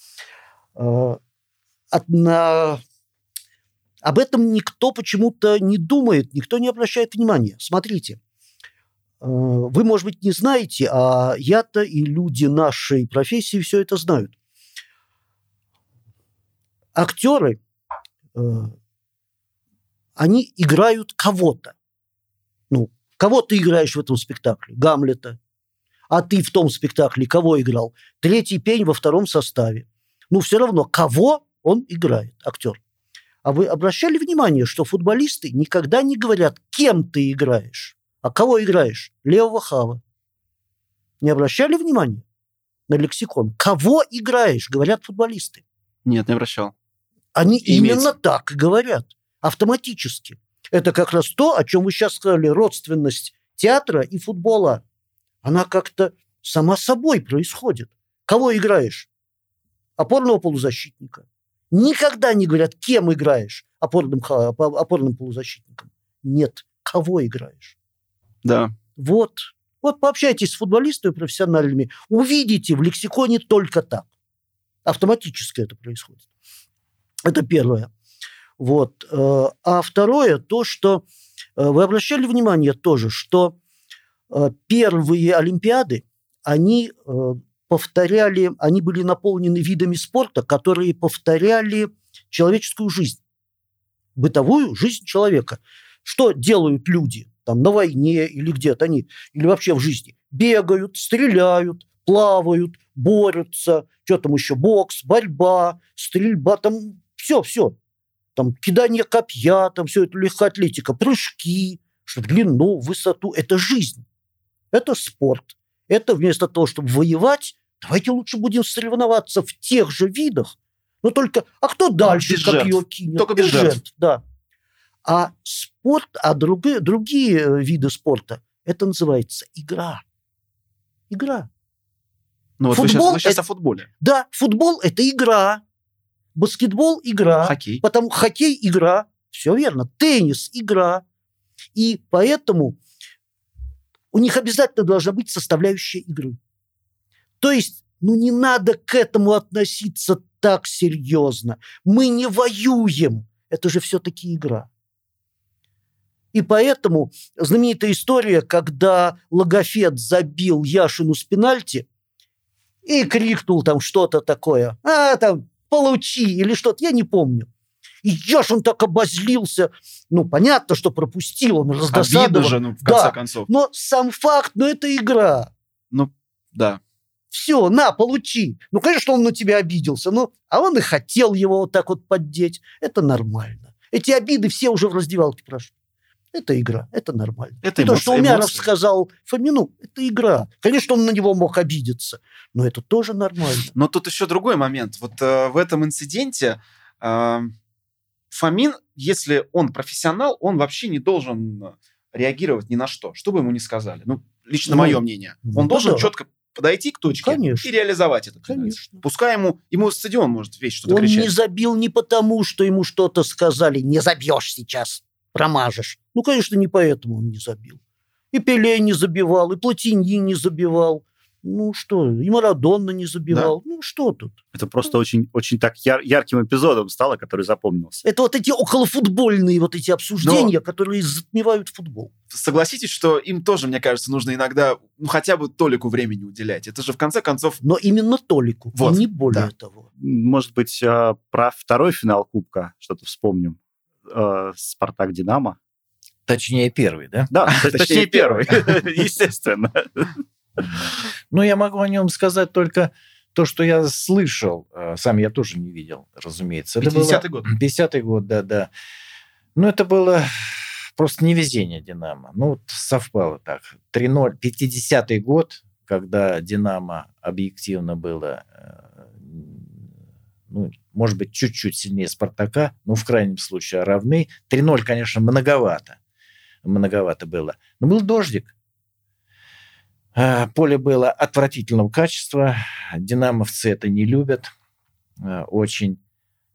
Э, Одна... Об этом никто почему-то не думает, никто не обращает внимания. Смотрите, э, вы, может быть, не знаете, а я-то и люди нашей профессии все это знают. Актеры, э, они играют кого-то. Ну, кого ты играешь в этом спектакле? Гамлета, а ты в том спектакле кого играл? Третий пень во втором составе. Ну, все равно, кого он играет, актер. А вы обращали внимание, что футболисты никогда не говорят, кем ты играешь, а кого играешь? Левого хава. Не обращали внимания на лексикон? Кого играешь, говорят футболисты. нет, не обращал. Они Имеется. именно так и говорят, автоматически. Это как раз то, о чем вы сейчас сказали, родственность театра и футбола. Она как-то сама собой происходит. Кого играешь? Опорного полузащитника. Никогда не говорят, кем играешь опорным, опорным полузащитником. Нет, кого играешь. Да. Вот. Вот пообщайтесь с футболистами профессиональными, увидите в лексиконе только так. Автоматически это происходит. Это первое. Вот. Э, А второе, то, что э, вы обращали внимание тоже, что э, первые Олимпиады, они повторяли, они были наполнены видами спорта, которые повторяли человеческую жизнь, бытовую жизнь человека. Что делают люди там на войне или где-то они, или вообще в жизни? Бегают, стреляют, плавают, борются, что там еще, бокс, борьба, стрельба, там все, все. Там кидание копья, там все это легкоатлетика, прыжки, что длину, высоту. Это жизнь. Это спорт. Это вместо того, чтобы воевать, давайте лучше будем соревноваться в тех же видах. Но только, а кто дальше без копье жертв. кинет? Только без жертв. Да. А спорт, а другие, другие э, виды спорта, это называется игра. Игра. Ну вот вы Футбол сейчас, вы сейчас это- о футболе. Да, футбол – это игра. Баскетбол – игра. Хоккей. Потому хоккей – игра. Все верно. Теннис – игра. И поэтому у них обязательно должна быть составляющая игры. То есть, ну не надо к этому относиться так серьезно. Мы не воюем. Это же все-таки игра. И поэтому знаменитая история, когда Логофет забил Яшину с пенальти и крикнул там что-то такое. А, там, получи или что-то, я не помню. И Яшин так обозлился. Ну, понятно, что пропустил, он Обидно раздосадован. же, ну, в Да. конце концов. Но сам факт, ну, это игра. Ну, да. Все, на, получи. Ну, конечно, он на тебя обиделся. Ну, а он и хотел его вот так вот поддеть. Это нормально. Эти обиды все уже в раздевалке прошли. Это игра, это нормально. Это И то, эмоции, что Умяров эмоции. сказал Фомину, это игра. Конечно, он на него мог обидеться, но это тоже нормально. Но тут еще другой момент. Вот э, в этом инциденте э, Фомин, если он профессионал, он вообще не должен реагировать ни на что, что бы ему ни сказали. Ну, лично Ну, мое мнение. ну Он да должен да. четко подойти к точке Конечно. и реализовать это. Конечно. Пускай ему, ему стадион может весь что-то Он кричать. не забил не потому, что ему что-то сказали, не забьешь сейчас, промажешь. Ну, конечно, не поэтому он не забил. И Пеле не забивал, и Платини не забивал. Ну что, и Марадонна не забивал. Ну что тут? Это просто очень, очень так яр- ярким эпизодом стало, который запомнился. Это вот эти околофутбольные вот эти обсуждения, которые затмевают футбол. Согласитесь, что им тоже, мне кажется, нужно иногда ну, хотя бы толику времени уделять. Это же, в конце концов, Но именно Толику, и Вот, не более да. того. Может быть, э, про второй финал Кубка что-то вспомним. Э, Спартак-Динамо. Точнее, первый, да? Да, (laughs) Точнее, первый, (laughs) естественно. (laughs) Ну, я могу о нем сказать только то, что я слышал. Э, Сам я тоже не видел, разумеется. Это было- 50-й год. 50-й год, да, да. Ну, это было просто невезение «Динамо». Ну, вот совпало так. 3-0. 50-й год, когда «Динамо» объективно было, э, ну, может быть, чуть-чуть сильнее «Спартака», ну, в крайнем случае, равны. 3-0, конечно, многовато. Многовато было. Но был дождик. А, Поле было отвратительного качества. Динамовцы это не любят а, очень.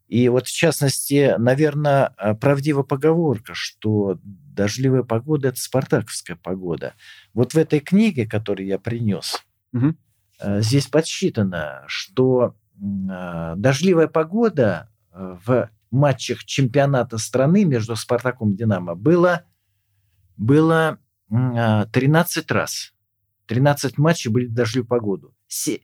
И вот, в частности, наверное, правдива поговорка, что дождливая погода – это спартаковская погода. Вот в этой книге, которую я принес, э, здесь подсчитано, что дождливая погода э, в матчах чемпионата страны между «Спартаком» и «Динамо» было, было м, а, 13 раз. 13 матчей были в дождливую погоду.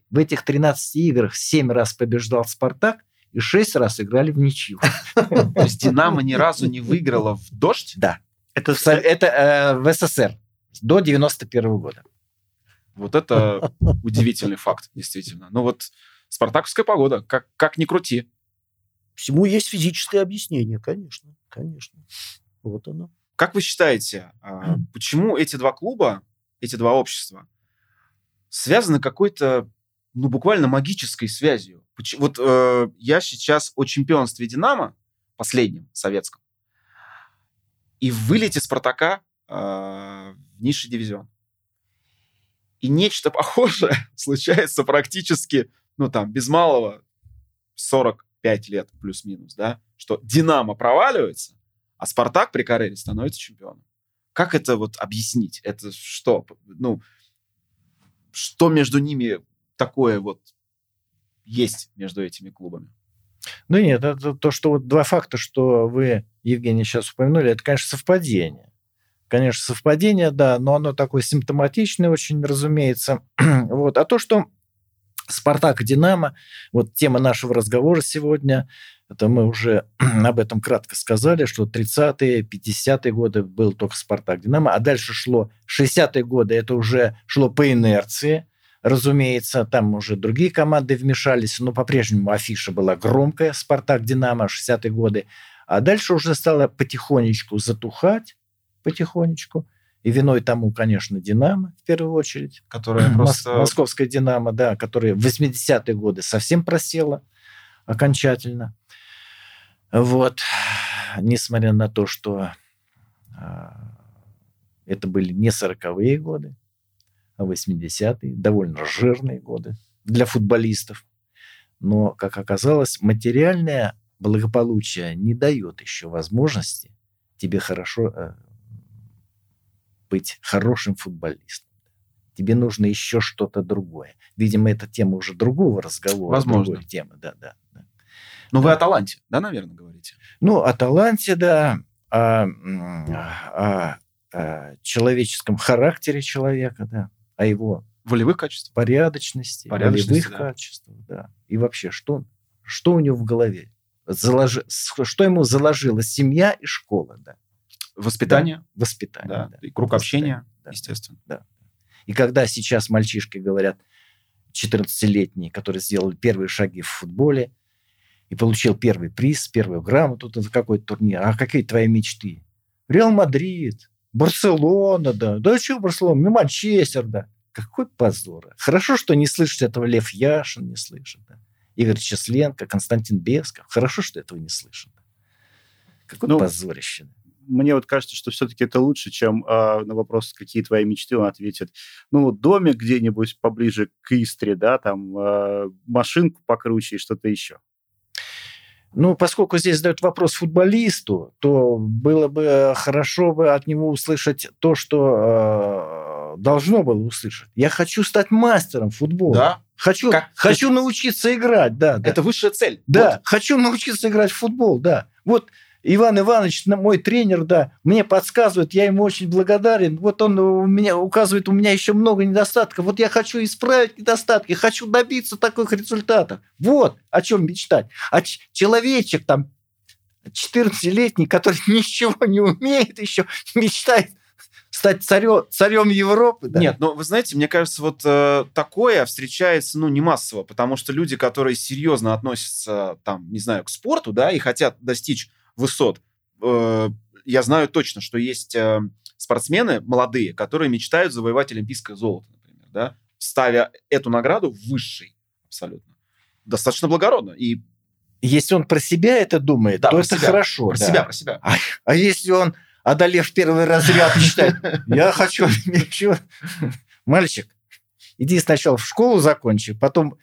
В этих 13 играх 7 раз побеждал «Спартак», и 6 раз играли в ничью. (laughs) То есть «Динамо» ни разу не выиграла в дождь? Да. Это Это э, в СССР до 91 года. Вот это удивительный факт, действительно. Ну вот спартаковская погода, как, как ни крути. Всему есть физическое объяснение, конечно, конечно. Вот оно. Как вы считаете, а, почему эти два клуба, эти два общества связаны какой-то, ну, буквально магической связью? Вот э, я сейчас о чемпионстве «Динамо», последнем, советском, и вылете «Спартака» э, в низший дивизион. И нечто (laughs) похожее случается практически, ну, там, без малого 45 лет плюс-минус, да, что «Динамо» проваливается, а Спартак при Кареле становится чемпионом. Как это вот объяснить? Это что? Ну, что между ними такое вот есть между этими клубами? Ну нет, это то, что вот два факта, что вы, Евгений, сейчас упомянули, это, конечно, совпадение. Конечно, совпадение, да, но оно такое симптоматичное очень, разумеется. (clears throat) вот. А то, что Спартак и Динамо, вот тема нашего разговора сегодня, это мы уже (clears throat) об этом кратко сказали, что 30-е, 50-е годы был только Спартак, Динамо, а дальше шло 60-е годы, это уже шло по инерции, разумеется, там уже другие команды вмешались, но по-прежнему афиша была громкая, Спартак, Динамо, 60-е годы, а дальше уже стало потихонечку затухать, потихонечку, и виной тому, конечно, Динамо в первую очередь. Которая просто... Московская Динамо, да, которая в 80-е годы совсем просела окончательно. Вот. Несмотря на то, что а, это были не 40-е годы, а 80-е, довольно жирные годы для футболистов. Но, как оказалось, материальное благополучие не дает еще возможности тебе хорошо э, быть хорошим футболистом. Тебе нужно еще что-то другое. Видимо, это тема уже другого разговора. Возможно. другой темы, да, да. да. Ну, вы о таланте, да, наверное, говорите? Ну, о таланте, да, о, о- о человеческом характере человека, да, о его Волевых качеств? порядочности, Порядочности, волевых да. качествах, да. И вообще, что, что у него в голове? Заложи, с- что ему заложила семья и школа, да, Воспитание, воспитание. да, да. и круг Воспитание, общения, да. естественно. И когда сейчас мальчишки говорят, 14-летние, которые сделали первые шаги в футболе, и получил первый приз, первую грамоту за какой-то турнир. А какие твои мечты? Реал Мадрид, Барселона, да. Да что Барселона? Манчестер, да. Какой позор. Хорошо, что не слышит этого Лев Яшин, не слышит. Да. Игорь Чесленко, Константин Бесков. Хорошо, что этого не слышит. Какое Ну, позорище. Мне вот кажется, что все-таки это лучше, чем э, на вопрос, какие твои мечты, он ответит, ну, домик где-нибудь поближе к Истре, да, там, э, машинку покруче и что-то еще. Ну, поскольку здесь задают вопрос футболисту, то было бы хорошо бы от него услышать то, что э, должно было услышать. Я хочу стать мастером футбола. Да. Хочу, Как- хочу научиться играть, да, да. Это высшая цель. Да, Вот. хочу научиться играть в футбол, да. Вот Иван Иванович, мой тренер, да, мне подсказывает, я ему очень благодарен. Вот он у меня указывает, у меня еще много недостатков. Вот я хочу исправить недостатки, хочу добиться таких результатов. Вот о чем мечтать. А человечек там 14-летний, который (laughs) ничего не умеет еще, мечтает стать царем, царем Европы. да. Нет, но вы знаете, мне кажется, вот э, такое встречается, ну, не массово, потому что люди, которые серьезно относятся, там, не знаю, к спорту, да, и хотят достичь высот, э, я знаю точно, что есть э, спортсмены молодые, которые мечтают завоевать олимпийское золото, например, да, ставя эту награду высшей абсолютно. Достаточно благородно. И Если он про себя это думает, Да, то это себя. хорошо. про да. себя, про себя. А если он, одолев первый разряд, мечтает, (laughs) я хочу... (laughs) Мальчик, иди сначала в школу закончи, потом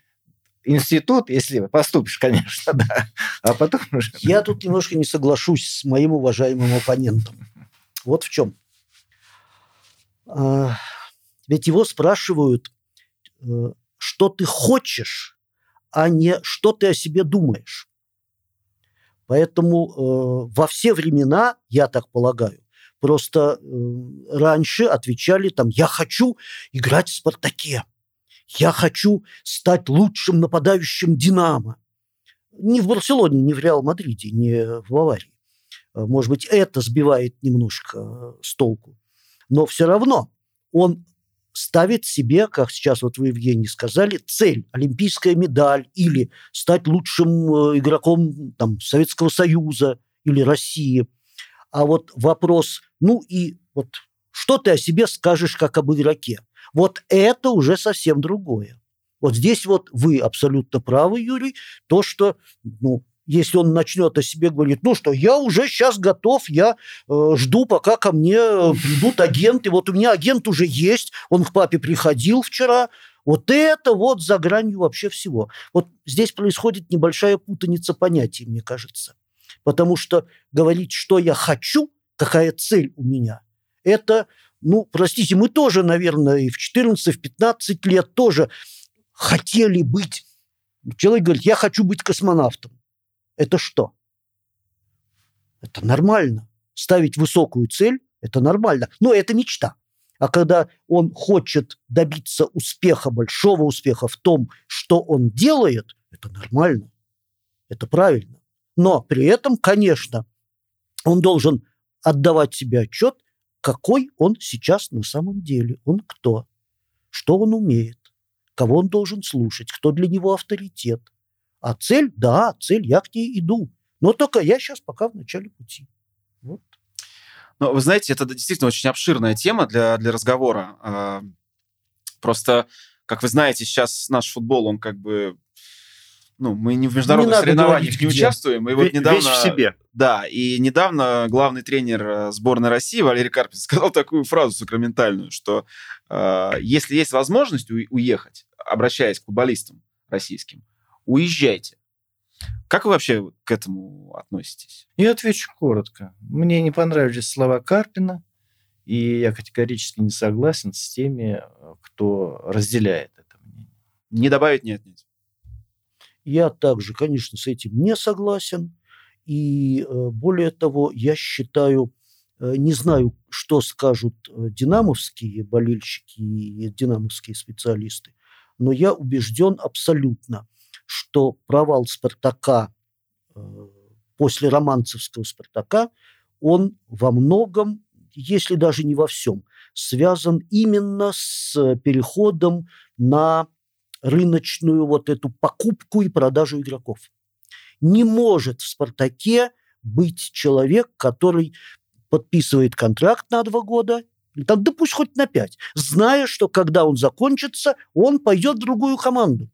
институт, если поступишь, конечно, (laughs) да, а потом уже... Я тут немножко не соглашусь с моим уважаемым оппонентом. Вот в чем. А, Ведь его спрашивают, э, что ты хочешь, а не что ты о себе думаешь. Поэтому э, во все времена, я так полагаю, просто э, раньше отвечали там, я хочу играть в «Спартаке», я хочу стать лучшим нападающим «Динамо». Не в Барселоне, не в Реал Мадриде, не в Баварии. Может быть, это сбивает немножко э, с толку. Но все равно он ставит себе, как сейчас вот вы, Евгений, сказали, цель – олимпийская медаль или стать лучшим э, игроком там, Советского Союза или России. А вот вопрос, ну и вот что ты о себе скажешь как об игроке? Вот это уже совсем другое. Вот здесь вот вы абсолютно правы, Юрий, то, что, ну, если он начнет о себе говорить, ну что, я уже сейчас готов, я э, жду, пока ко мне э, придут агенты, вот у меня агент уже есть, он к папе приходил вчера, вот это вот за гранью вообще всего. Вот здесь происходит небольшая путаница понятий, мне кажется. Потому что говорить, что я хочу, какая цель у меня, это, ну, простите, мы тоже, наверное, и в 14, в 15 лет тоже хотели быть. Человек говорит, я хочу быть космонавтом. Это что? Это нормально. Ставить высокую цель – это нормально. Но это мечта. А когда он хочет добиться успеха, большого успеха в том, что он делает, это нормально. Это правильно. Но при этом, конечно, он должен отдавать себе отчет, какой он сейчас на самом деле. Он кто? Что он умеет? Кого он должен слушать? Кто для него авторитет? А цель, да, цель, я к ней иду. Но только я сейчас пока в начале пути. Вот. Ну, вы знаете, это действительно очень обширная тема для, для разговора. А, Просто, как вы знаете, сейчас наш футбол, он как бы... Ну, мы не в международных надо соревнованиях не где. участвуем. И вот недавно... Вещь в себе. Да, и недавно главный тренер э, сборной России Валерий Карпин (laughs) сказал такую фразу сакраментальную, что э, если есть возможность у- уехать, обращаясь к футболистам российским, уезжайте. Как вы вообще к этому относитесь? Я отвечу коротко. Мне не понравились слова Карпина, и я категорически не согласен с теми, э, кто разделяет это мнение. Не добавить, не отнять. Я также, конечно, с этим не согласен. И э, более того, я считаю, э, не знаю, что скажут э, динамовские болельщики и динамовские специалисты, но я убежден абсолютно, что провал «Спартака» после романцевского «Спартака», он во многом, если даже не во всем, связан именно с переходом на рыночную вот эту покупку и продажу игроков. Не может в «Спартаке» быть человек, который подписывает контракт на два года, там, да пусть хоть на пять, зная, что когда он закончится, он пойдет в другую команду.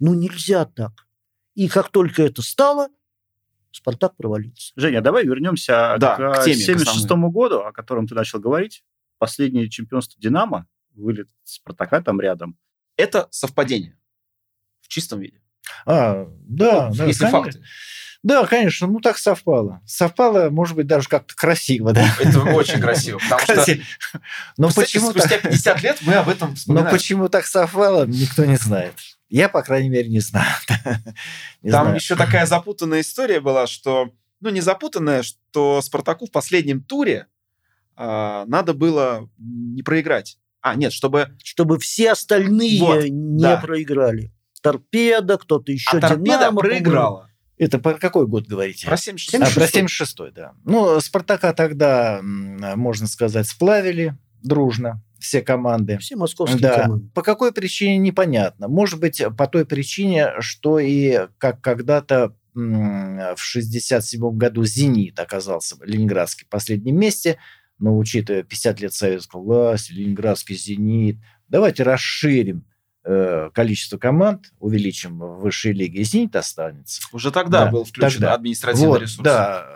Ну, нельзя так. И как только это стало, Спартак провалился. Женя, давай вернемся Да, к к теме, к 76 году, о котором ты начал говорить. Последнее чемпионство «Динамо», вылет Спартака там рядом. Это совпадение в чистом виде. А, да, да, Если конечно. факты. Да, конечно, ну так совпало. Совпало, может быть, даже как-то красиво, да. Это очень красиво, потому что Кстати, Но Представьте, почему, спустя так, 50 лет мы об этом но вспоминаем. почему так совпало, никто не знает. Я, по крайней мере, не знаю. (laughs) Не Там знаю. еще такая запутанная история была, что, ну, не запутанная, что Спартаку в последнем туре а, надо было не проиграть. А, нет, чтобы... Чтобы все остальные Вот, не да. проиграли. Торпеда, кто-то еще. а торпеда «Динамо», по-моему. проиграла. Это про какой год говорите? Про 76 А, про 76-й, да. Ну, Спартака тогда, можно сказать, сплавили дружно все команды. Все московские Да. команды. По какой причине, непонятно. Может быть, по той причине, что и как когда-то в 67 году «Зенит» оказался в Ленинградской последнем месте, но учитывая 50 лет советской власти, Ленинградский «Зенит», давайте расширим э, количество команд, увеличим в высшей лиге, и «Зенит» останется. Уже тогда Да, был включен тогда. административный Вот, ресурс. Да,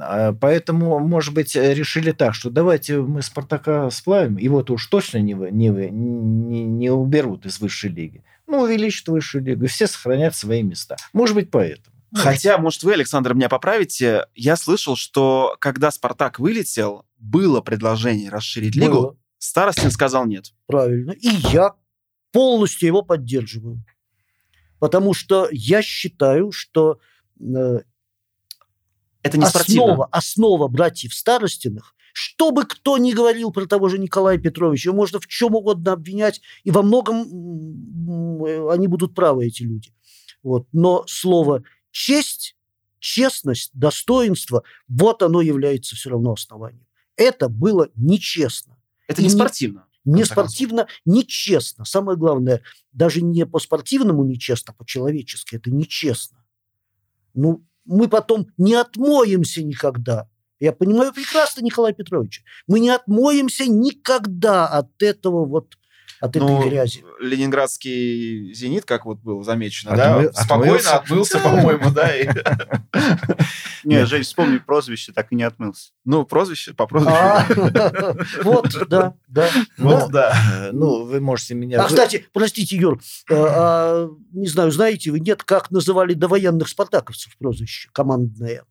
А, поэтому, может быть, решили так, что давайте мы Спартака сплавим, его-то уж точно не, не, не, не уберут из высшей лиги. Ну, увеличат высшую лигу, и все сохранят свои места. Может быть, поэтому. Хотя, может, вы, Александр, меня поправите, я слышал, что когда «Спартак» вылетел, было предложение расширить лигу, Было. Старостин сказал нет. Правильно. И я полностью его поддерживаю. Потому что я считаю, что э, Это не спортивно. основа, основа братьев Старостиных, что бы кто ни говорил про того же Николая Петровича, его можно в чем угодно обвинять, и во многом они будут правы, эти люди. Вот. Но слово честь, честность, достоинство, вот оно является все равно основанием. Это было нечестно. Это не не- спортивно. Не спортивно, нечестно. Самое главное, даже не по-спортивному нечестно, а по-человечески. Это нечестно. Ну, мы потом не отмоемся никогда. Я понимаю прекрасно Николая Петровича. Мы не отмоемся никогда от этого вот, от Ну, этой грязи. Ленинградский «Зенит», как вот было замечено, Отмы- да, спокойно отмылся. (laughs) по-моему, да. (laughs) Не, Нет. Жень, вспомни прозвище, так и не отмылся. Ну, прозвище, по прозвищу. А, (laughs) Вот, да, да. Вот, да. Э, Ну, вы можете меня... А, кстати, простите, Юр, э, а, не знаю, знаете вы, нет, как называли довоенных спартаковцев прозвище командное?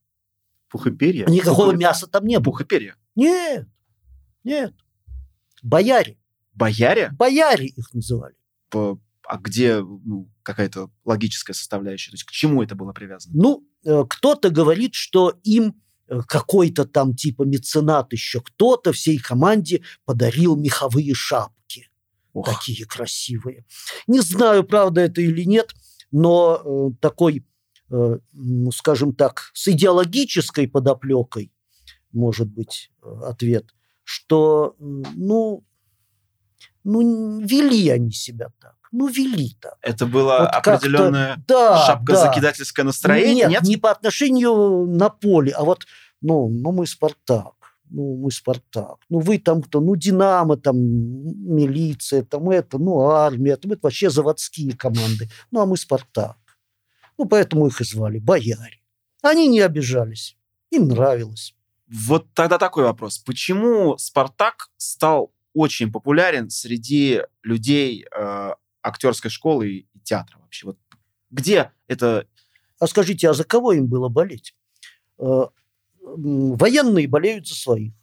Пух и перья. Никакого мяса там не было. Пух и перья. Нет, нет. Бояре. Бояре? Бояре их называли. По- А где ну, какая-то логическая составляющая? То есть к чему это было привязано? Ну, э, кто-то говорит, что им э, какой-то там типа меценат еще кто-то всей команде подарил меховые шапки. Ох, Такие красивые. Не знаю, правда это или нет, но э, такой, э, ну, скажем так, с идеологической подоплекой, может быть, э, ответ, что, ну, ну, вели они себя так. Ну, вели так. это было Вот определенное Да, шапка да. настроение? Нет, Нет? не по отношению на поле, а вот, ну, ну мы Спартак, ну мы Спартак, ну вы там кто, ну Динамо там, милиция, там это, ну армия, там это вообще заводские команды, ну а мы Спартак. Ну поэтому их и звали бояре. Они не обижались, им нравилось. Вот тогда такой вопрос. Почему «Спартак» стал очень популярен среди людей э, актерской школы и и театра вообще? Вот где это... А скажите, а за кого им было болеть? Э, Военные болеют за своих.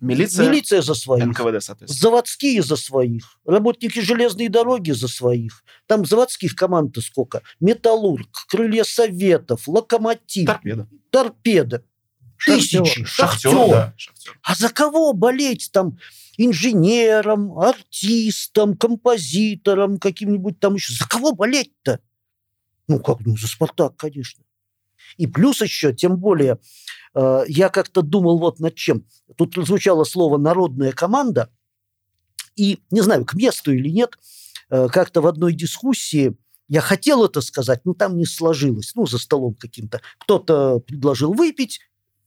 Милиция? Милиция за своих. НКВД, соответственно. Заводские за своих, работники железной дороги за своих. Там заводских команд-то сколько? Металлург, Крылья Советов, Локомотив, Торпеда. Торпеда. Тысячи, Шахтер, шахтер. да. Шахтер. А за кого болеть там? Инженером, артистом, композитором, каким-нибудь там еще. За кого болеть-то? Ну как, ну за «Спартак», конечно. И плюс еще, тем более, э, я как-то думал вот над чем. Тут звучало слово «народная команда», и, не знаю, к месту или нет, э, как-то в одной дискуссии я хотел это сказать, но там не сложилось, ну, за столом каким-то. Кто-то предложил выпить,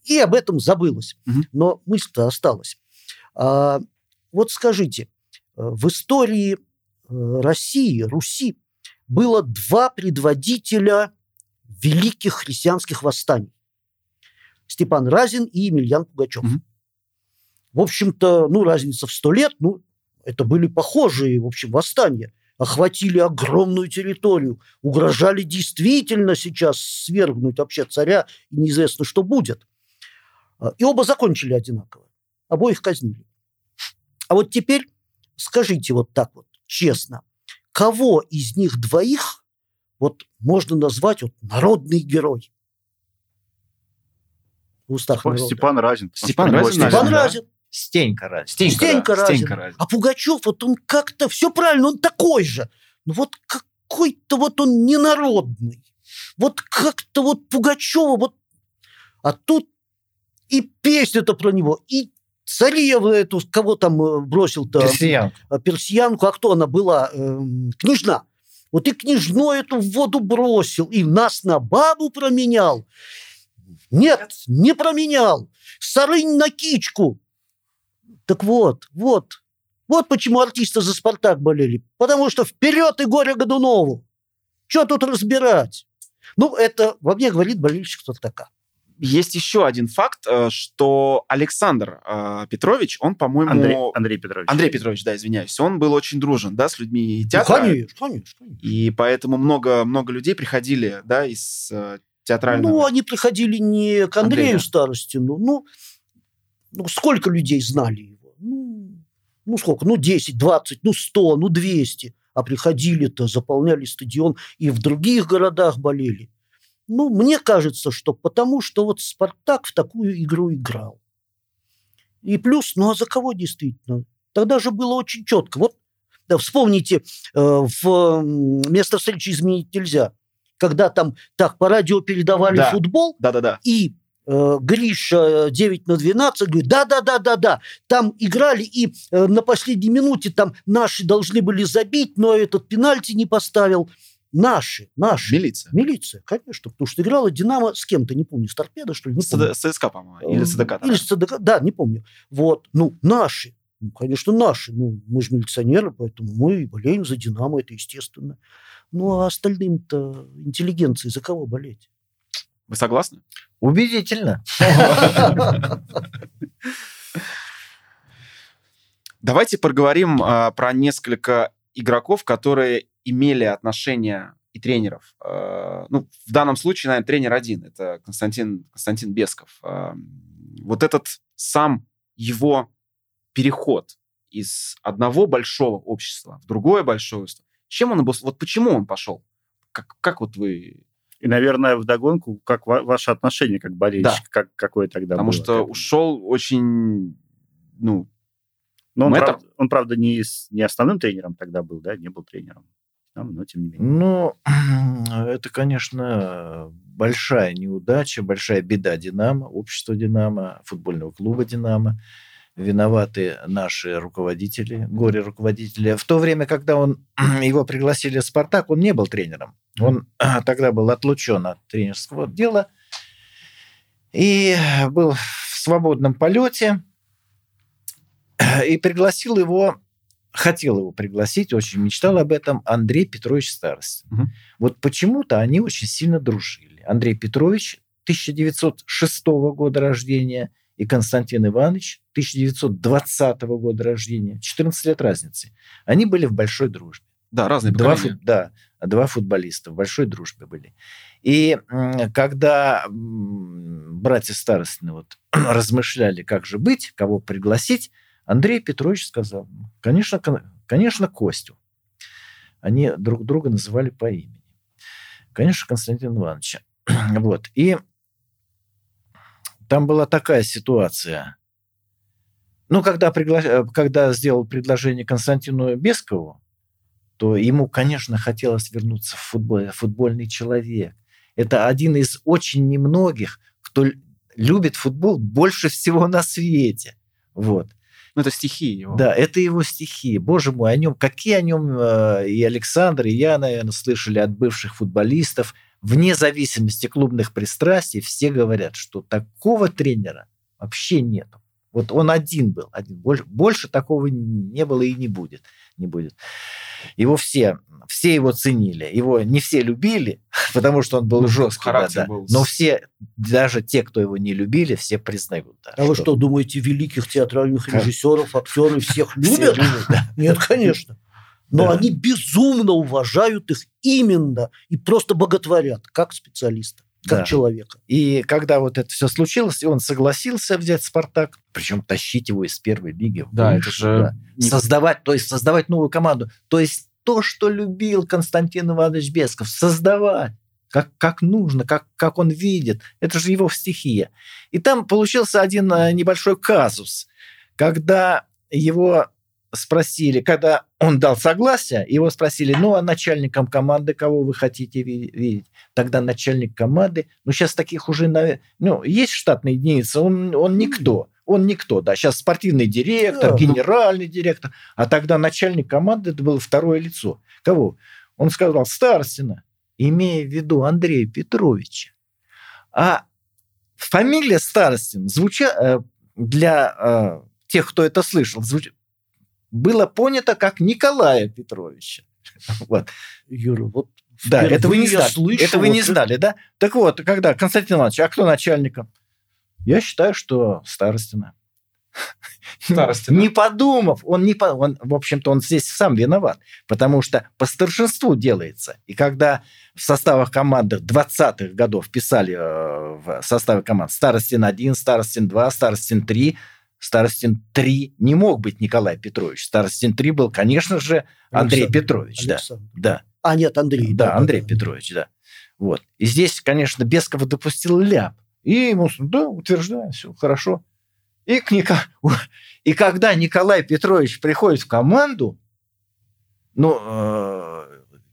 и об этом забылось. Мгм. Но мысль-то осталась. А, вот скажите, э, в истории э, России, Руси, было два предводителя великих христианских восстаний. Степан Разин и Емельян Пугачев. Мгм. В общем-то, ну, разница в сто лет, ну, это были похожие, в общем, восстания. Охватили огромную территорию, угрожали действительно сейчас свергнуть вообще царя, и неизвестно, что будет. А, И оба закончили одинаково. Обоих казнили. А вот теперь скажите вот так вот, честно, кого из них двоих вот можно назвать вот народный герой? В устах Степан, народа. Степан Разин. Степан Разин, Степан Степан да. Разин. Стенька раз. Стенька, Стенька Разин. Стенька Разин. А Пугачев, вот он как-то, все правильно, он такой же. Ну вот какой-то вот он ненародный. Вот как-то вот Пугачева, вот... А тут и песня-то про него, и царевна эту, кого там э, бросил-то? Персиянка. э, персиянку, а кто она была? Эм, княжна. Вот и княжну эту в воду бросил, и нас на бабу променял. Нет, не променял. Сарынь на кичку. Так вот, вот. Вот почему артисты за «Спартак» болели. Потому что вперед и горе Годунову. Что тут разбирать? Ну, это во мне говорит болельщик «Спартака». Есть еще один факт, э, что Александр э, Петрович, он, по-моему... Андрей, Андрей Петрович. Андрей Петрович, да, извиняюсь, он был очень дружен, да, с людьми Ну, театра. конечно, конечно, конечно. И поэтому много, много людей приходили, да, из э, театрального... Ну, они приходили не к Андрею Андрею. Старостину, ну, ну, сколько людей знали его? Ну, ну, сколько? Ну, 10, 20, ну, 100, ну, 200. А приходили-то, заполняли стадион и в других городах болели. Ну, мне кажется, что потому, что вот «Спартак» в такую игру играл. И плюс, ну, а за кого действительно? Тогда же было очень четко. Вот да, вспомните, э, в место встречи изменить нельзя. Когда там так по радио передавали Да. футбол, Да-да-да. и э, Гриша э, 9 на 12 говорит, да-да-да-да-да, там играли, и э, на последней минуте там наши должны были забить, но этот пенальти не поставил. Наши, наши. Милиция. Милиция, конечно, потому что играла «Динамо» с кем-то, не помню, с «Торпедо», что ли, не помню. СД- ССК, по-моему, или СДК. Или с ЦДК, да, не помню. Вот, ну, наши. Ну, конечно, наши. Ну, мы же милиционеры, поэтому мы болеем за «Динамо», это естественно. Ну, а остальным-то интеллигенции за кого болеть? Вы согласны? Убедительно. Давайте поговорим а, про несколько игроков, которые имели отношение и тренеров. А, ну, в данном случае, наверное, тренер один. Это Константин, Константин Бесков. А, вот этот сам его переход из одного большого общества в другое большое общество, чем он был... Вот почему он пошел? Как, как вот вы... И, наверное, вдогонку, как ва- ваше отношение как болельщик, как, какое тогда Потому было? что Как- ушел очень... Ну, Но он, это- правда, он, правда, не, с- не основным тренером тогда был, да, не был тренером. А, Но, тем не менее. Ну, (clears throat) это, конечно, большая неудача, большая беда «Динамо», общества «Динамо», футбольного клуба «Динамо». Виноваты наши руководители, горе-руководители. В то время, когда он, (clears throat) его пригласили в «Спартак», он не был тренером. Он (clears throat) тогда был отлучен от тренерского дела и был в свободном полете. И пригласил его хотел его пригласить, очень мечтал об этом, Андрей Петрович Старостин. Мгм. Вот почему-то они очень сильно дружили. Андрей Петрович 1906 года рождения и Константин Иванович 1920 года рождения. 14 лет разницы. Они были в большой дружбе. да, разные Два, поколения. фут- да, два футболиста в большой дружбе были. И когда братья Старостины вот (clears throat) размышляли, как же быть, кого пригласить, Андрей Петрович сказал, конечно, кон- конечно, Костю. Они друг друга называли по имени. Конечно, Константин Ивановича. (clears throat) Вот. И там была такая ситуация. Ну, когда, пригла- когда сделал предложение Константину Бескову, то ему, конечно, хотелось вернуться в футбол, футбольный человек. Это один из очень немногих, кто любит футбол больше всего на свете. Вот. Ну, это стихи его. Да, это его стихи. Боже мой, о нем, какие о нем э, и Александр, и я, наверное, слышали от бывших футболистов. Вне зависимости клубных пристрастий, все говорят, что такого тренера вообще нету. Вот он один был, один. Больше, больше такого не было и не будет. Не будет. Его все, все его ценили. Его не все любили, (laughs) потому что он был Ну, жесткий. Да, да. был. Но все, даже те, кто его не любили, все признают. Да, А вы что, думаете, великих театральных режиссеров, актеров всех все любят? да. Нет, конечно. Но Да. они безумно уважают их именно и просто боготворят, как специалиста, как Да. человека. И когда вот это все случилось, и он согласился взять «Спартак», причем тащить его из первой лиги. Да, это да. же... не- создавать, то есть создавать новую команду. То есть то, что любил Константин Иванович Бесков, создавать как, как нужно, как, как он видит. Это же его стихия. И там получился один э, небольшой казус, когда его спросили, когда он дал согласие, его спросили, ну, а начальником команды кого вы хотите ви- видеть? Тогда начальник команды, ну, сейчас таких уже, наве- ну, есть штатная единица, он, он никто. Он никто, да. Сейчас спортивный директор, Да. генеральный директор. А тогда начальник команды это было второе лицо. Кого? Он сказал Старостина, имея в виду Андрея Петровича. А фамилия Старостин звуча, э, для э, тех, кто это слышал, звуч... было понято как Николая Петровича. (laughs) Вот. Юра, вот Да, это вы не знали. слышу это вы не знали, да? Так вот, когда Константин Иванович, а кто начальником? Я считаю, что Старостина. (laughs) Старостина. Не подумав, он не по- он, в общем-то, он здесь сам виноват, потому что по старшинству делается. И когда в составах команды 20-х годов писали э, в составе команд Старостин 1, Старостин 2, Старостин 3, Старостин 3 не мог быть Николай Петрович. Старостин 3 был, конечно же, Андрей Александр. Петрович. Да, Александр. да. А, нет, Андрей. Да, Андрей Петрович, да. Вот. И здесь, конечно, Бесков допустил ляп. И ему, да, утверждаем, все хорошо. И, к Ника- и когда Николай Петрович приходит в команду, ну, э,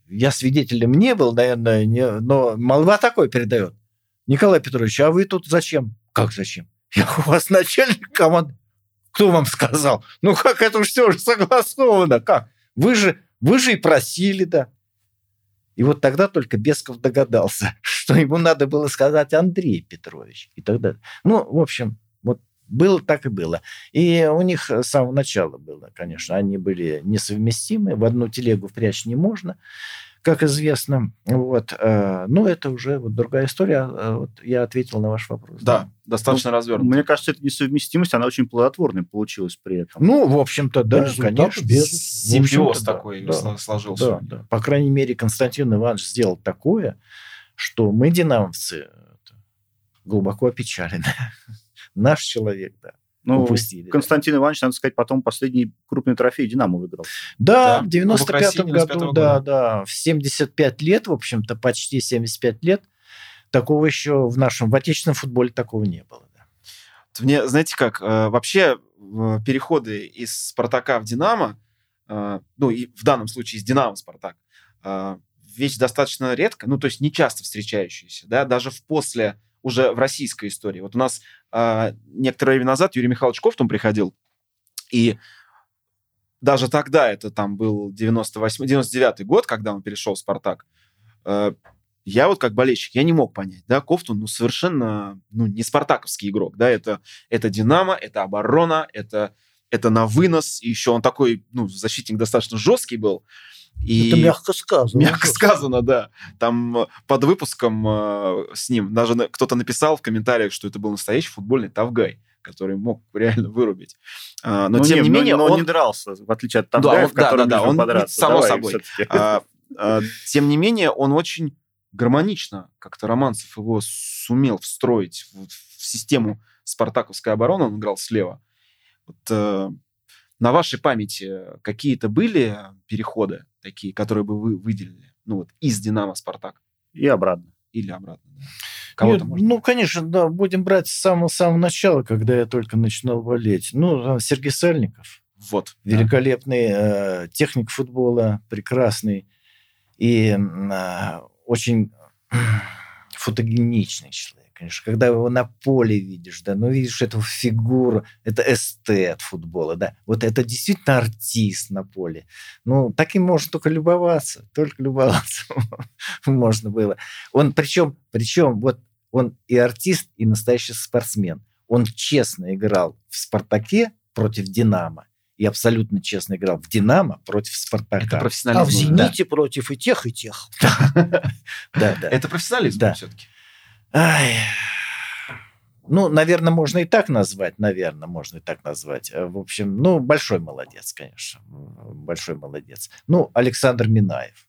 я свидетелем не был, наверное, не- но молва такой передает. Николай Петрович, а вы тут зачем? Как зачем? Я у вас начальник команды. Кто вам сказал? Ну как это все уже согласовано? Как? Вы же, вы же и просили, да. И вот тогда только Бесков догадался, (laughs) что ему надо было сказать Андрей Петрович. И тогда, ну, в общем, вот было так и было. И у них с самого начала было, конечно, они были несовместимы. В одну телегу впрячь не можно, как известно. Вот. э, Но это уже вот другая история. Э, Вот я ответил на ваш вопрос. Да, достаточно развернут. Мне кажется, эта несовместимость, она очень плодотворной получилась при этом. Ну, в общем-то, да, Результат конечно. без- Симбиоз да, такой да. сложился. Да, да. По крайней мере, Константин Иванович сделал такое, что мы, динамовцы, глубоко опечалены. (laughs) Наш человек, да, Ну, упустили. да. Константин Иванович, надо сказать, потом последний крупный трофей «Динамо» выиграл. Да, Да, в 95-м Кубок России 95-го году, да, года. да, в 75 лет, в общем-то, почти 75 лет, такого еще в нашем, в отечественном футболе такого не было. да. Мне, знаете как, э, вообще э, переходы из «Спартака» в «Динамо», э, ну и в данном случае из «Динамо» в «Спартак», вещь достаточно редко, ну то есть не часто встречающаяся, да, даже в после, уже в российской истории. Вот у нас э, некоторое время назад Юрий Михайлович Ковтун приходил, и даже тогда, это там был 98 99 год, когда он перешел в «Спартак», э, я вот как болельщик, я не мог понять, да, Ковтун, ну, совершенно, ну, не спартаковский игрок, да, это, это Динамо, это оборона, это, это на вынос, и еще он такой, ну, защитник достаточно жесткий был. И... Это мягко сказано. Мягко сказано, да. Там э, под выпуском э, с ним даже на- кто-то написал в комментариях, что это был настоящий футбольный тавгай, который мог реально вырубить. А, но Ну, тем не но- менее но он... не дрался, в отличие от Да, Тамгаев, он- да, который да, да, любил он- подраться. само Давай собой. А, а, тем не менее, он очень гармонично, как-то Романцев его сумел встроить в, в систему спартаковской обороны, он играл слева. Вот, э, на вашей памяти какие-то были переходы такие, которые бы вы выделили? Ну вот из «Динамо» «Спартак» И обратно. или обратно? да? Кого-то Нет, можно? Ну, конечно, да, будем брать с самого-самого начала, когда я только начинал болеть. Ну, Сергей Сальников, Вот. да. великолепный э, техник футбола, прекрасный и а, очень (clears throat) фотогеничный человек, конечно. Когда его на поле видишь, да, ну, видишь эту фигуру, это эстет футбола, да. Вот это действительно артист на поле. Ну, таким можно только любоваться, только любоваться (laughs) можно было. Он, причем, причем, вот он и артист, и настоящий спортсмен. Он честно играл в «Спартаке» против «Динамо». и абсолютно честно играл в «Динамо» против «Спартака». Это профессионализм. А в «Зените» да. против и тех, и тех. (laughs) Да, да. Это профессионализм все-таки. Ай. Ну, наверное, можно и так назвать, наверное, можно и так назвать. Э, В общем, ну, большой молодец, конечно, большой молодец. Ну, Александр Минаев,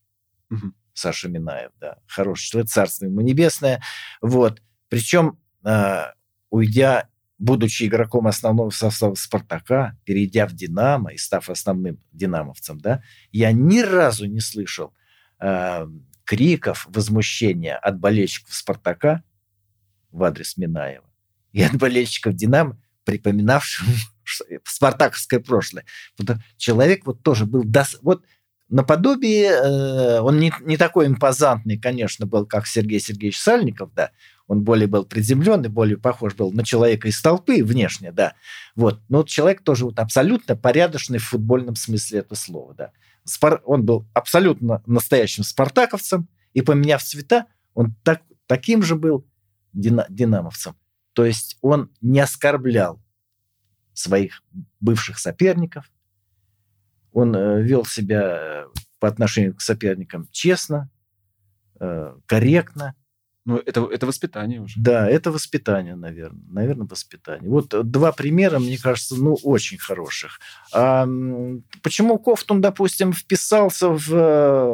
Мгм. Саша Минаев, да, хороший человек, царство ему небесное. Вот. Причем, э, уйдя, будучи игроком основного состава «Спартака», перейдя в «Динамо» и став основным «динамовцем», да, я ни разу не слышал э, криков, возмущения от болельщиков «Спартака» в адрес Минаева и от болельщиков «Динамо», припоминавших (laughs) что- спартаковское прошлое. Вот человек вот тоже был... дос- Вот наподобие... э, он не, не такой импозантный, конечно, был, как Сергей Сергеевич Сальников, да. Он более был приземленный, более похож был на человека из толпы внешне, да. Вот. Но вот человек тоже вот абсолютно порядочный в футбольном смысле этого слова, да. Спар- Он был абсолютно настоящим спартаковцем, и поменяв цвета, он так, таким же был дина- динамовцем. То есть он не оскорблял своих бывших соперников, он э, вел себя э, по отношению к соперникам честно, э, корректно. Ну, это, это воспитание уже. Да, это воспитание, наверное. Наверное, воспитание. Вот э, два примера, мне кажется, ну, очень хороших. А, почему Кофтун, допустим, вписался в, э,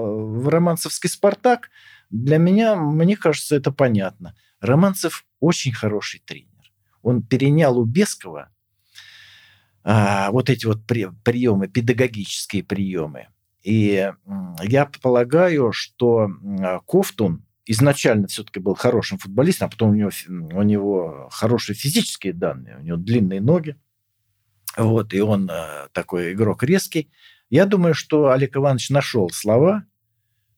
в романцевский «Спартак»? Для меня, мне кажется, это понятно. Романцев очень хороший тренер. Он перенял у Бескова а, вот эти вот при- приемы, педагогические приемы. И я полагаю, что Кофтун изначально все-таки был хорошим футболистом, а потом у него, у него хорошие физические данные, у него длинные ноги, вот, и он э, такой игрок резкий. Я думаю, что Олег Иванович нашел слова,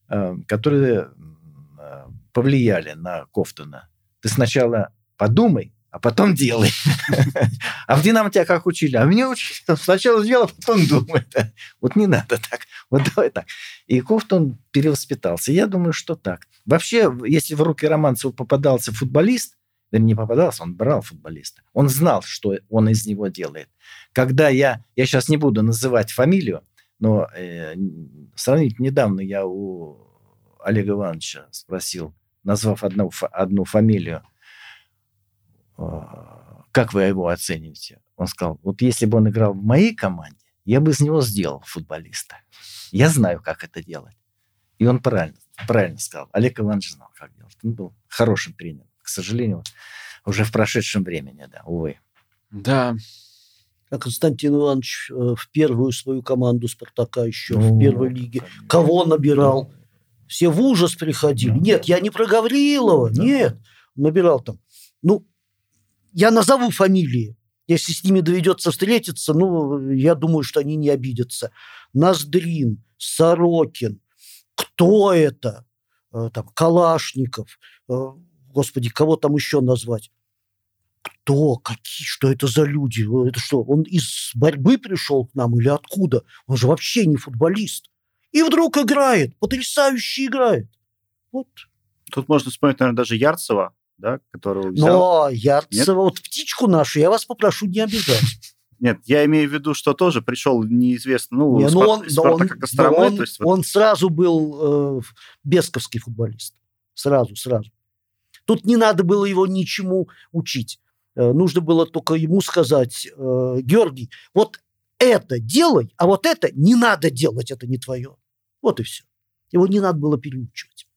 э, которые э, повлияли на Кофтуна. Ты сначала подумай, а потом делай. (laughs) А в «Динамо» тебя как учили? А меня учили сначала сделай, а потом думай. (laughs) Вот не надо так. Вот давай так. И Кофтун перевоспитался. Я думаю, что так. Вообще, если в руки Романцева попадался футболист, не попадался, он брал футболиста. Он знал, что он из него делает. Когда я... Я сейчас не буду называть фамилию, но э, сравнительно недавно я у Олега Ивановича спросил, назвав одну, одну фамилию, э, как вы его оцените? Он сказал, вот если бы он играл в моей команде, я бы из него сделал футболиста. Я знаю, как это делать. И он правильно, правильно сказал. Олег Иванович знал, как делать. Он был хорошим тренером. К сожалению, уже в прошедшем времени, да, увы. Да. А Константин Иванович э, в первую свою команду «Спартака» еще Ну, в первой лиге. Кого набирал? Все в ужас приходили. Нет, я не про Гаврилова, нет. Набирал там. Ну, я назову фамилии. Если с ними доведется встретиться, ну, я думаю, что они не обидятся. Ноздрин, Сорокин. Кто это? Э, Там, Калашников. Э, Господи, кого там еще назвать? Кто? Какие? Что это за люди? Э, Это что, он из борьбы пришел к нам или откуда? Он же вообще не футболист. И вдруг играет, потрясающе играет. Вот. Тут можно вспомнить, наверное, даже Ярцева, да, которого взял. Но Ярцева, вот птичку нашу я вас попрошу не обижать. Нет, я имею в виду, что тоже пришел неизвестно, ну, Не, ну Спар- он, да он- как да Костромы, он- то есть вот он сразу был э, бесковский футболист. Сразу, сразу. Тут не надо было его ничему учить. Э, нужно было только ему сказать, э, Георгий, вот это делай, а вот это не надо делать, это не твое. Вот и все. Его не надо было переучивать.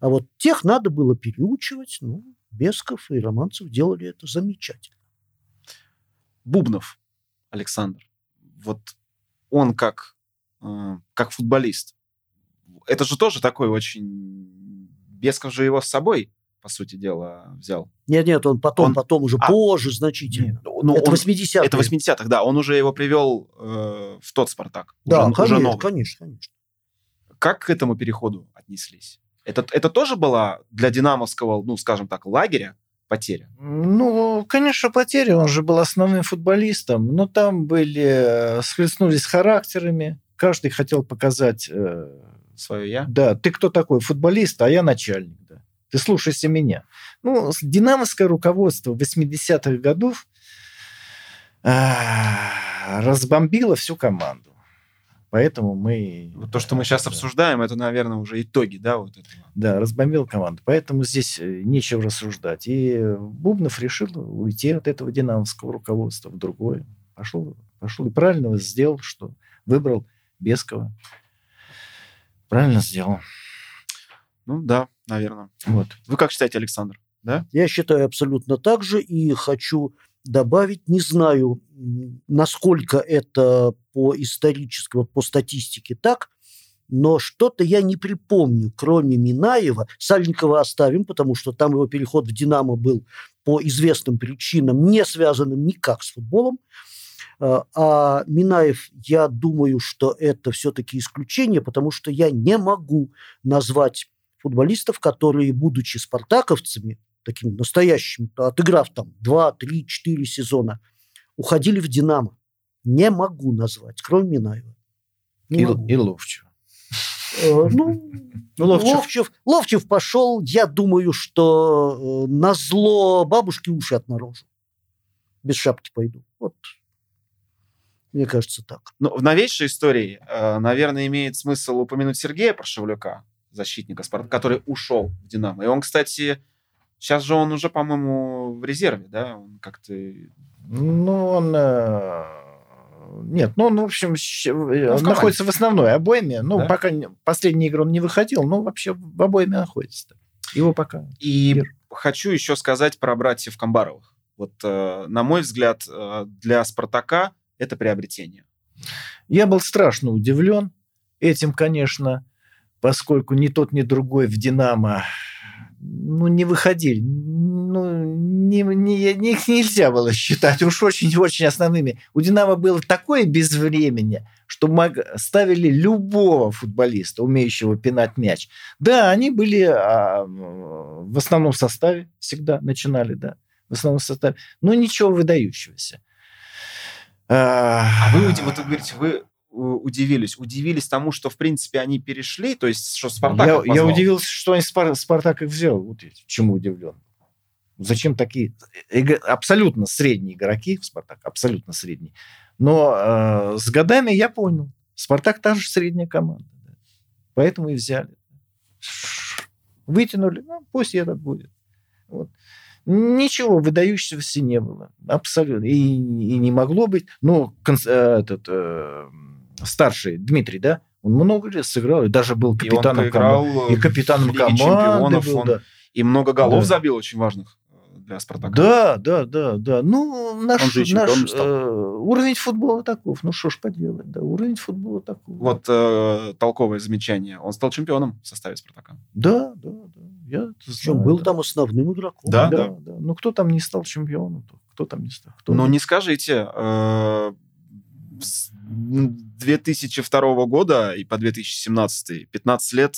А вот тех надо было переучивать. Ну, Бесков и Романцев делали это замечательно. Бубнов Александр. Вот он как, э, как футболист. Это же тоже такой очень... Бесков же его с собой, по сути дела, взял. Нет, нет, он потом, Он- потом уже а, позже значительно. Ну, это он- 80-е. Это 80-х, да. Он уже его привел э, в тот «Спартак». Да, уже, уже конечно, новый. конечно, конечно. Как к этому переходу отнеслись? Это, это тоже была для динамовского, ну, скажем так, лагеря потеря? Ну, конечно, потеря. Он же был основным футболистом. Но там были... э, Схлестнулись характерами. Каждый хотел показать... э, Свое я? Да, ты кто такой? Футболист, а я начальник. Да. Ты слушайся меня. Ну, динамовское руководство 80-х годов а, разбомбила всю команду. Поэтому мы... Вот то, что мы сейчас да. обсуждаем, это, наверное, уже итоги, да, вот этого. Да, разбомбил команду. Поэтому здесь э, нечего рассуждать. И Бубнов решил уйти от этого динамовского руководства в другое. Пошел, пошел и правильно сделал, что выбрал Бескова. Правильно сделал. Ну да, наверное. Вот. Вы как считаете, Александр? Да? Я считаю абсолютно так же и хочу добавить, не знаю, насколько это по исторически, вот по статистике так, но что-то я не припомню, кроме Минаева. Сальникова оставим, потому что там его переход в «Динамо» был по известным причинам, не связанным никак с футболом. А а Минаев, я думаю, что это все-таки исключение, потому что я не могу назвать футболистов, которые, будучи спартаковцами, такими настоящими, отыграв там 2, 3, 4 сезона, уходили в «Динамо». Не могу назвать, кроме Минаева. Не И, могу. и Ловчева. Э, Ну, (laughs) Ну, Ловчев. Ловчев, Ловчев пошел, я думаю, что э, на зло бабушки уши отморожу. Без шапки пойду. Вот. Мне кажется, так. Ну, в новейшей истории, э, наверное, имеет смысл упомянуть Сергея Прошевлюка, защитника Спарта, который ушел в «Динамо». И он, кстати, сейчас же он уже, по-моему, в резерве, да? Он как-то... Ну, он... э, Нет, ну, он, в общем, щ- он команде. находится в основной обойме. Ну, Да? пока последние игры он не выходил, но вообще в обойме находится. Его пока... И Мир. хочу еще сказать про братьев Камбаровых. Вот, э, на мой взгляд, э, для «Спартака» это приобретение. Я был страшно удивлен этим, конечно, поскольку ни тот, ни другой в «Динамо» ну, не выходили. Ну, не, не- их нельзя было считать уж очень-очень основными. У «Динамо» было такое безвремение, что мог- ставили любого футболиста, умеющего пинать мяч. Да, они были а, в основном составе, всегда начинали, да, в основном составе, но ничего выдающегося. А вы, уди- вот вы говорите, вы удивились. Удивились тому, что, в принципе, они перешли, то есть, что «Спартак» я, я удивился, что они Спар- Спартак их взял. Вот чему удивлен. Зачем такие эго- абсолютно средние игроки в Спартак, абсолютно средние. Но э, с годами я понял, Спартак та же средняя команда. да. Поэтому и взяли. Вытянули, ну, пусть этот будет. Вот. Ничего выдающегося не было. Абсолютно. И, и не могло быть. Ну, конс- э, этот э, старший Дмитрий, да, он много лет сыграл, и даже был И капитаном поиграл команды. И капитаном команды чемпионов, был, он да. И много голов Да. забил очень важных э, для «Спартака». Да, да, да, да. Ну, наш, Он же и наш, э, уровень футбола таков. Ну, что ж поделать, да, уровень футбола таков. Вот э, толковое замечание. Он стал чемпионом в составе «Спартака». Да, да, да. Я знаю, был да. там основным игроком. Да, да, да. Ну, кто там не стал чемпионом? Кто там не стал? Кто Но не скажите, э, 2002 года и по 2017, 15 лет,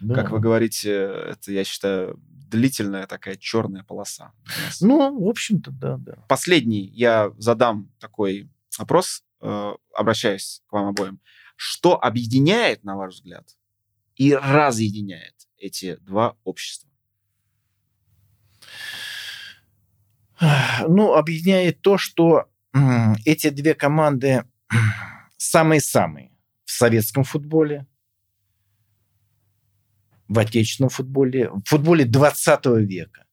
Да. как вы говорите, это, я считаю, длительная такая черная полоса. Ну, в общем-то, да, да. Последний я задам такой вопрос, э, обращаясь к вам обоим. Что объединяет, на ваш взгляд, и разъединяет эти два общества? Ну, объединяет то, что эти две команды самые-самые в советском футболе, в отечественном футболе, в футболе 20 века.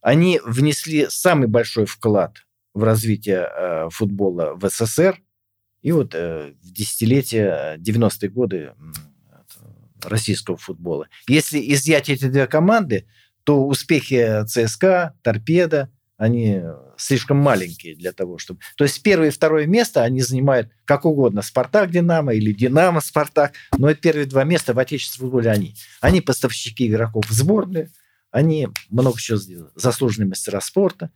Они внесли самый большой вклад в развитие э, футбола в СССР. И вот э, в десятилетие, 90-е годы российского футбола. Если изъять эти две команды, то успехи ЦСКА, Торпеда, они слишком маленькие для того, чтобы... То есть первое и второе место они занимают как угодно. Спартак, Динамо или Динамо, Спартак. Но это первые два места в отечественном футболе они. Они поставщики игроков в сборную, они много чего сделали. Заслуженные мастера спорта,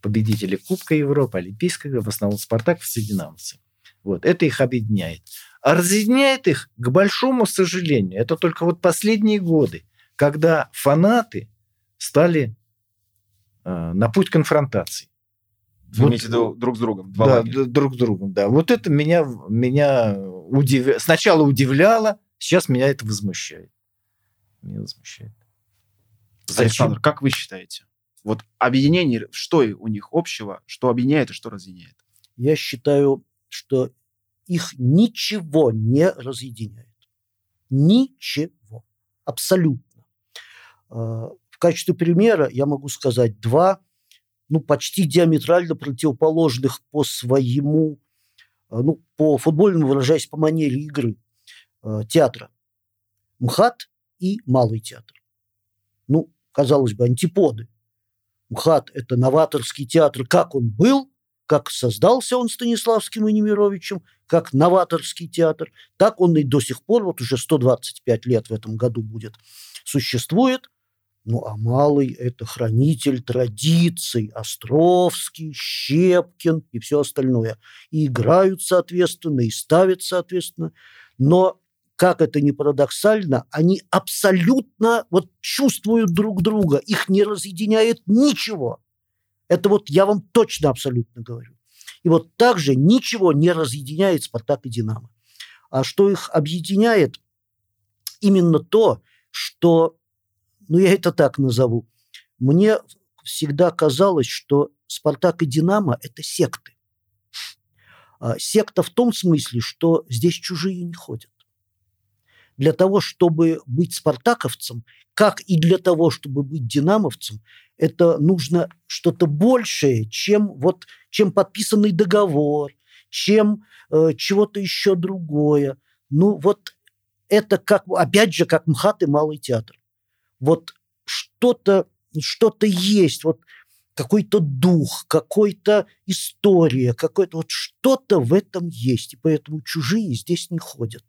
победители Кубка Европы, Олимпийской игры, в основном Спартак, все динамовцы. Вот, это их объединяет. А разъединяет их, к большому сожалению, это только вот последние годы, когда фанаты стали на путь конфронтации. Вы Вот- имеете виду друг с другом? Два да, лагеря. друг с другом, да. Вот это меня, меня удив... сначала удивляло, сейчас меня это возмущает. Меня возмущает. Александр, как вы считаете? Вот объединение, что у них общего, что объединяет и что разъединяет? я считаю, что их ничего не разъединяет. Ничего. Абсолютно. Качестве примера я могу сказать два, ну, почти диаметрально противоположных по своему, а, ну, по футбольному, выражаясь по манере игры, а, театра. МХАТ и Малый театр. Ну, казалось бы, антиподы. МХАТ – это новаторский театр, как он был, как создался он Станиславским и Немировичем, как новаторский театр, так он и до сих пор, вот уже 125 лет в этом году будет, существует. Ну, а Малый – это хранитель традиций, Островский, Щепкин и все остальное. И играют соответственно, и ставят соответственно. Но как это ни парадоксально, они абсолютно вот чувствуют друг друга, их не разъединяет ничего. Это вот я вам точно абсолютно говорю. И вот также ничего не разъединяет «Спартак» и «Динамо». А что их объединяет? Именно то, что, ну я это так назову, мне всегда казалось, что «Спартак» и «Динамо» – это секты. А секта в том смысле, что здесь чужие не ходят для того, чтобы быть спартаковцем, как и для того, чтобы быть динамовцем, это нужно что-то большее, чем, вот, чем подписанный договор, чем э, чего-то еще другое. Ну вот это как, опять же, как МХАТ и Малый театр. Вот что-то что есть, вот какой-то дух, какой-то история, какой-то вот что-то в этом есть, и поэтому чужие здесь не ходят.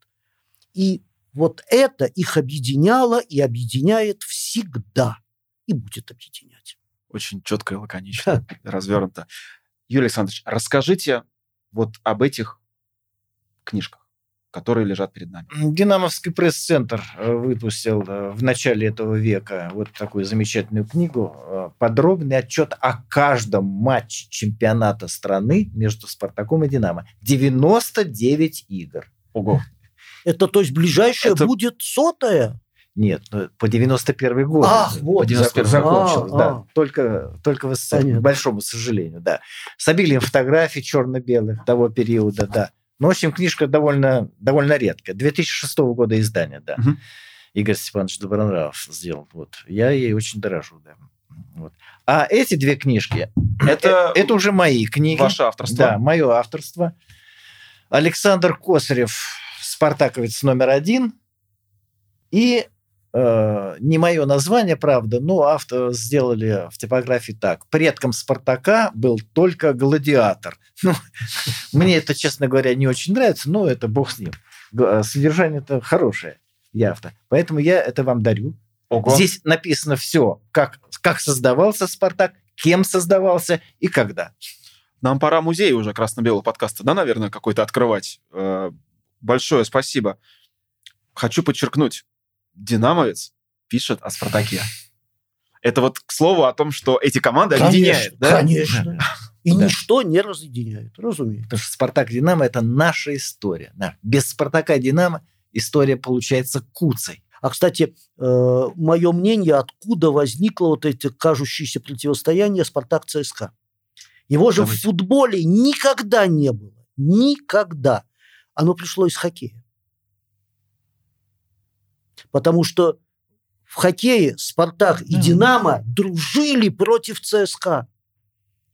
И вот это их объединяло и объединяет всегда. И будет объединять. Очень четко и лаконично, развернуто. Юрий Александрович, расскажите вот об этих книжках, которые лежат перед нами. Динамовский пресс-центр э, выпустил э, в начале этого века вот такую замечательную книгу. Э, подробный отчет о каждом матче чемпионата страны между «Спартаком» и «Динамо». 99 игр. Ого. (laughs) Это, то есть, ближайшее это... будет сотая? Нет, ну, по 91 год. Ах, вот. По 91 закончилось, а, да. А. Только, только в СССР, к большому сожалению, да. С обилием фотографий черно-белых того периода, да. Ну, в общем, книжка довольно, довольно редкая. 2006 года издания, да. Угу. Игорь Степанович Добронравов сделал. Вот. Я ей очень дорожу, да. Вот. А эти две книжки, это, э, это уже мои книги. Ваше авторство? Да, мое авторство. Александр Косарев спартаковец номер один. И э, не мое название, правда, но авто сделали в типографии так. Предком Спартака был только гладиатор. (laughs) Ну, мне это, честно говоря, не очень нравится, но это бог с ним. Содержание это хорошее явно. Поэтому я это вам дарю. Ого. Здесь написано все, как, как создавался Спартак, кем создавался и когда. Нам пора музей уже красно-белого подкаста, да, наверное, какой-то открывать. Э, большое спасибо. Хочу подчеркнуть, динамовец пишет о Спартаке. Это вот к слову о том, что эти команды конечно, объединяют, да? Конечно. И да. ничто не разъединяет, разумеется. Потому что Спартак Динамо это наша история. Да. Без Спартака Динамо история получается куцей. А, кстати, э, мое мнение, откуда возникло вот это кажущееся противостояние Спартак-ЦСКА. Его же Давайте. в футболе никогда не было. Никогда оно пришло из хоккея. Потому что в хоккее «Спартак» и «Динамо» дружили против ЦСКА.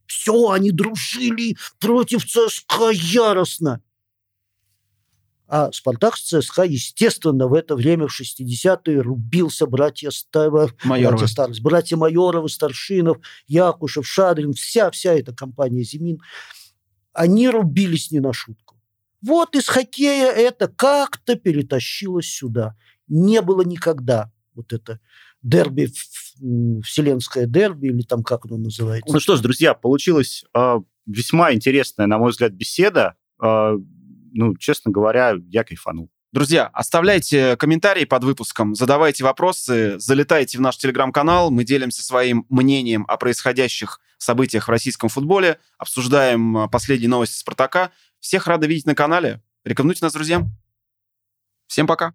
Все, они дружили против ЦСКА яростно. А «Спартак» с ЦСКА, естественно, в это время, в 60-е, рубился братья, Майоровы. братья Старость, братья Майоровы, Старшинов, Якушев, Шадрин, вся, вся эта компания «Зимин». Они рубились не на шутку. Вот из хоккея это как-то перетащилось сюда. Не было никогда вот это дерби, вселенское дерби, или там как оно называется. Ну что ж, друзья, получилась э, весьма интересная, на мой взгляд, беседа. Э, ну, честно говоря, я кайфанул. Друзья, оставляйте комментарии под выпуском, задавайте вопросы, залетайте в наш телеграм-канал, мы делимся своим мнением о происходящих событиях в российском футболе, обсуждаем последние новости «Спартака». Всех рады видеть на канале. Рекомендуйте нас друзьям. Всем пока.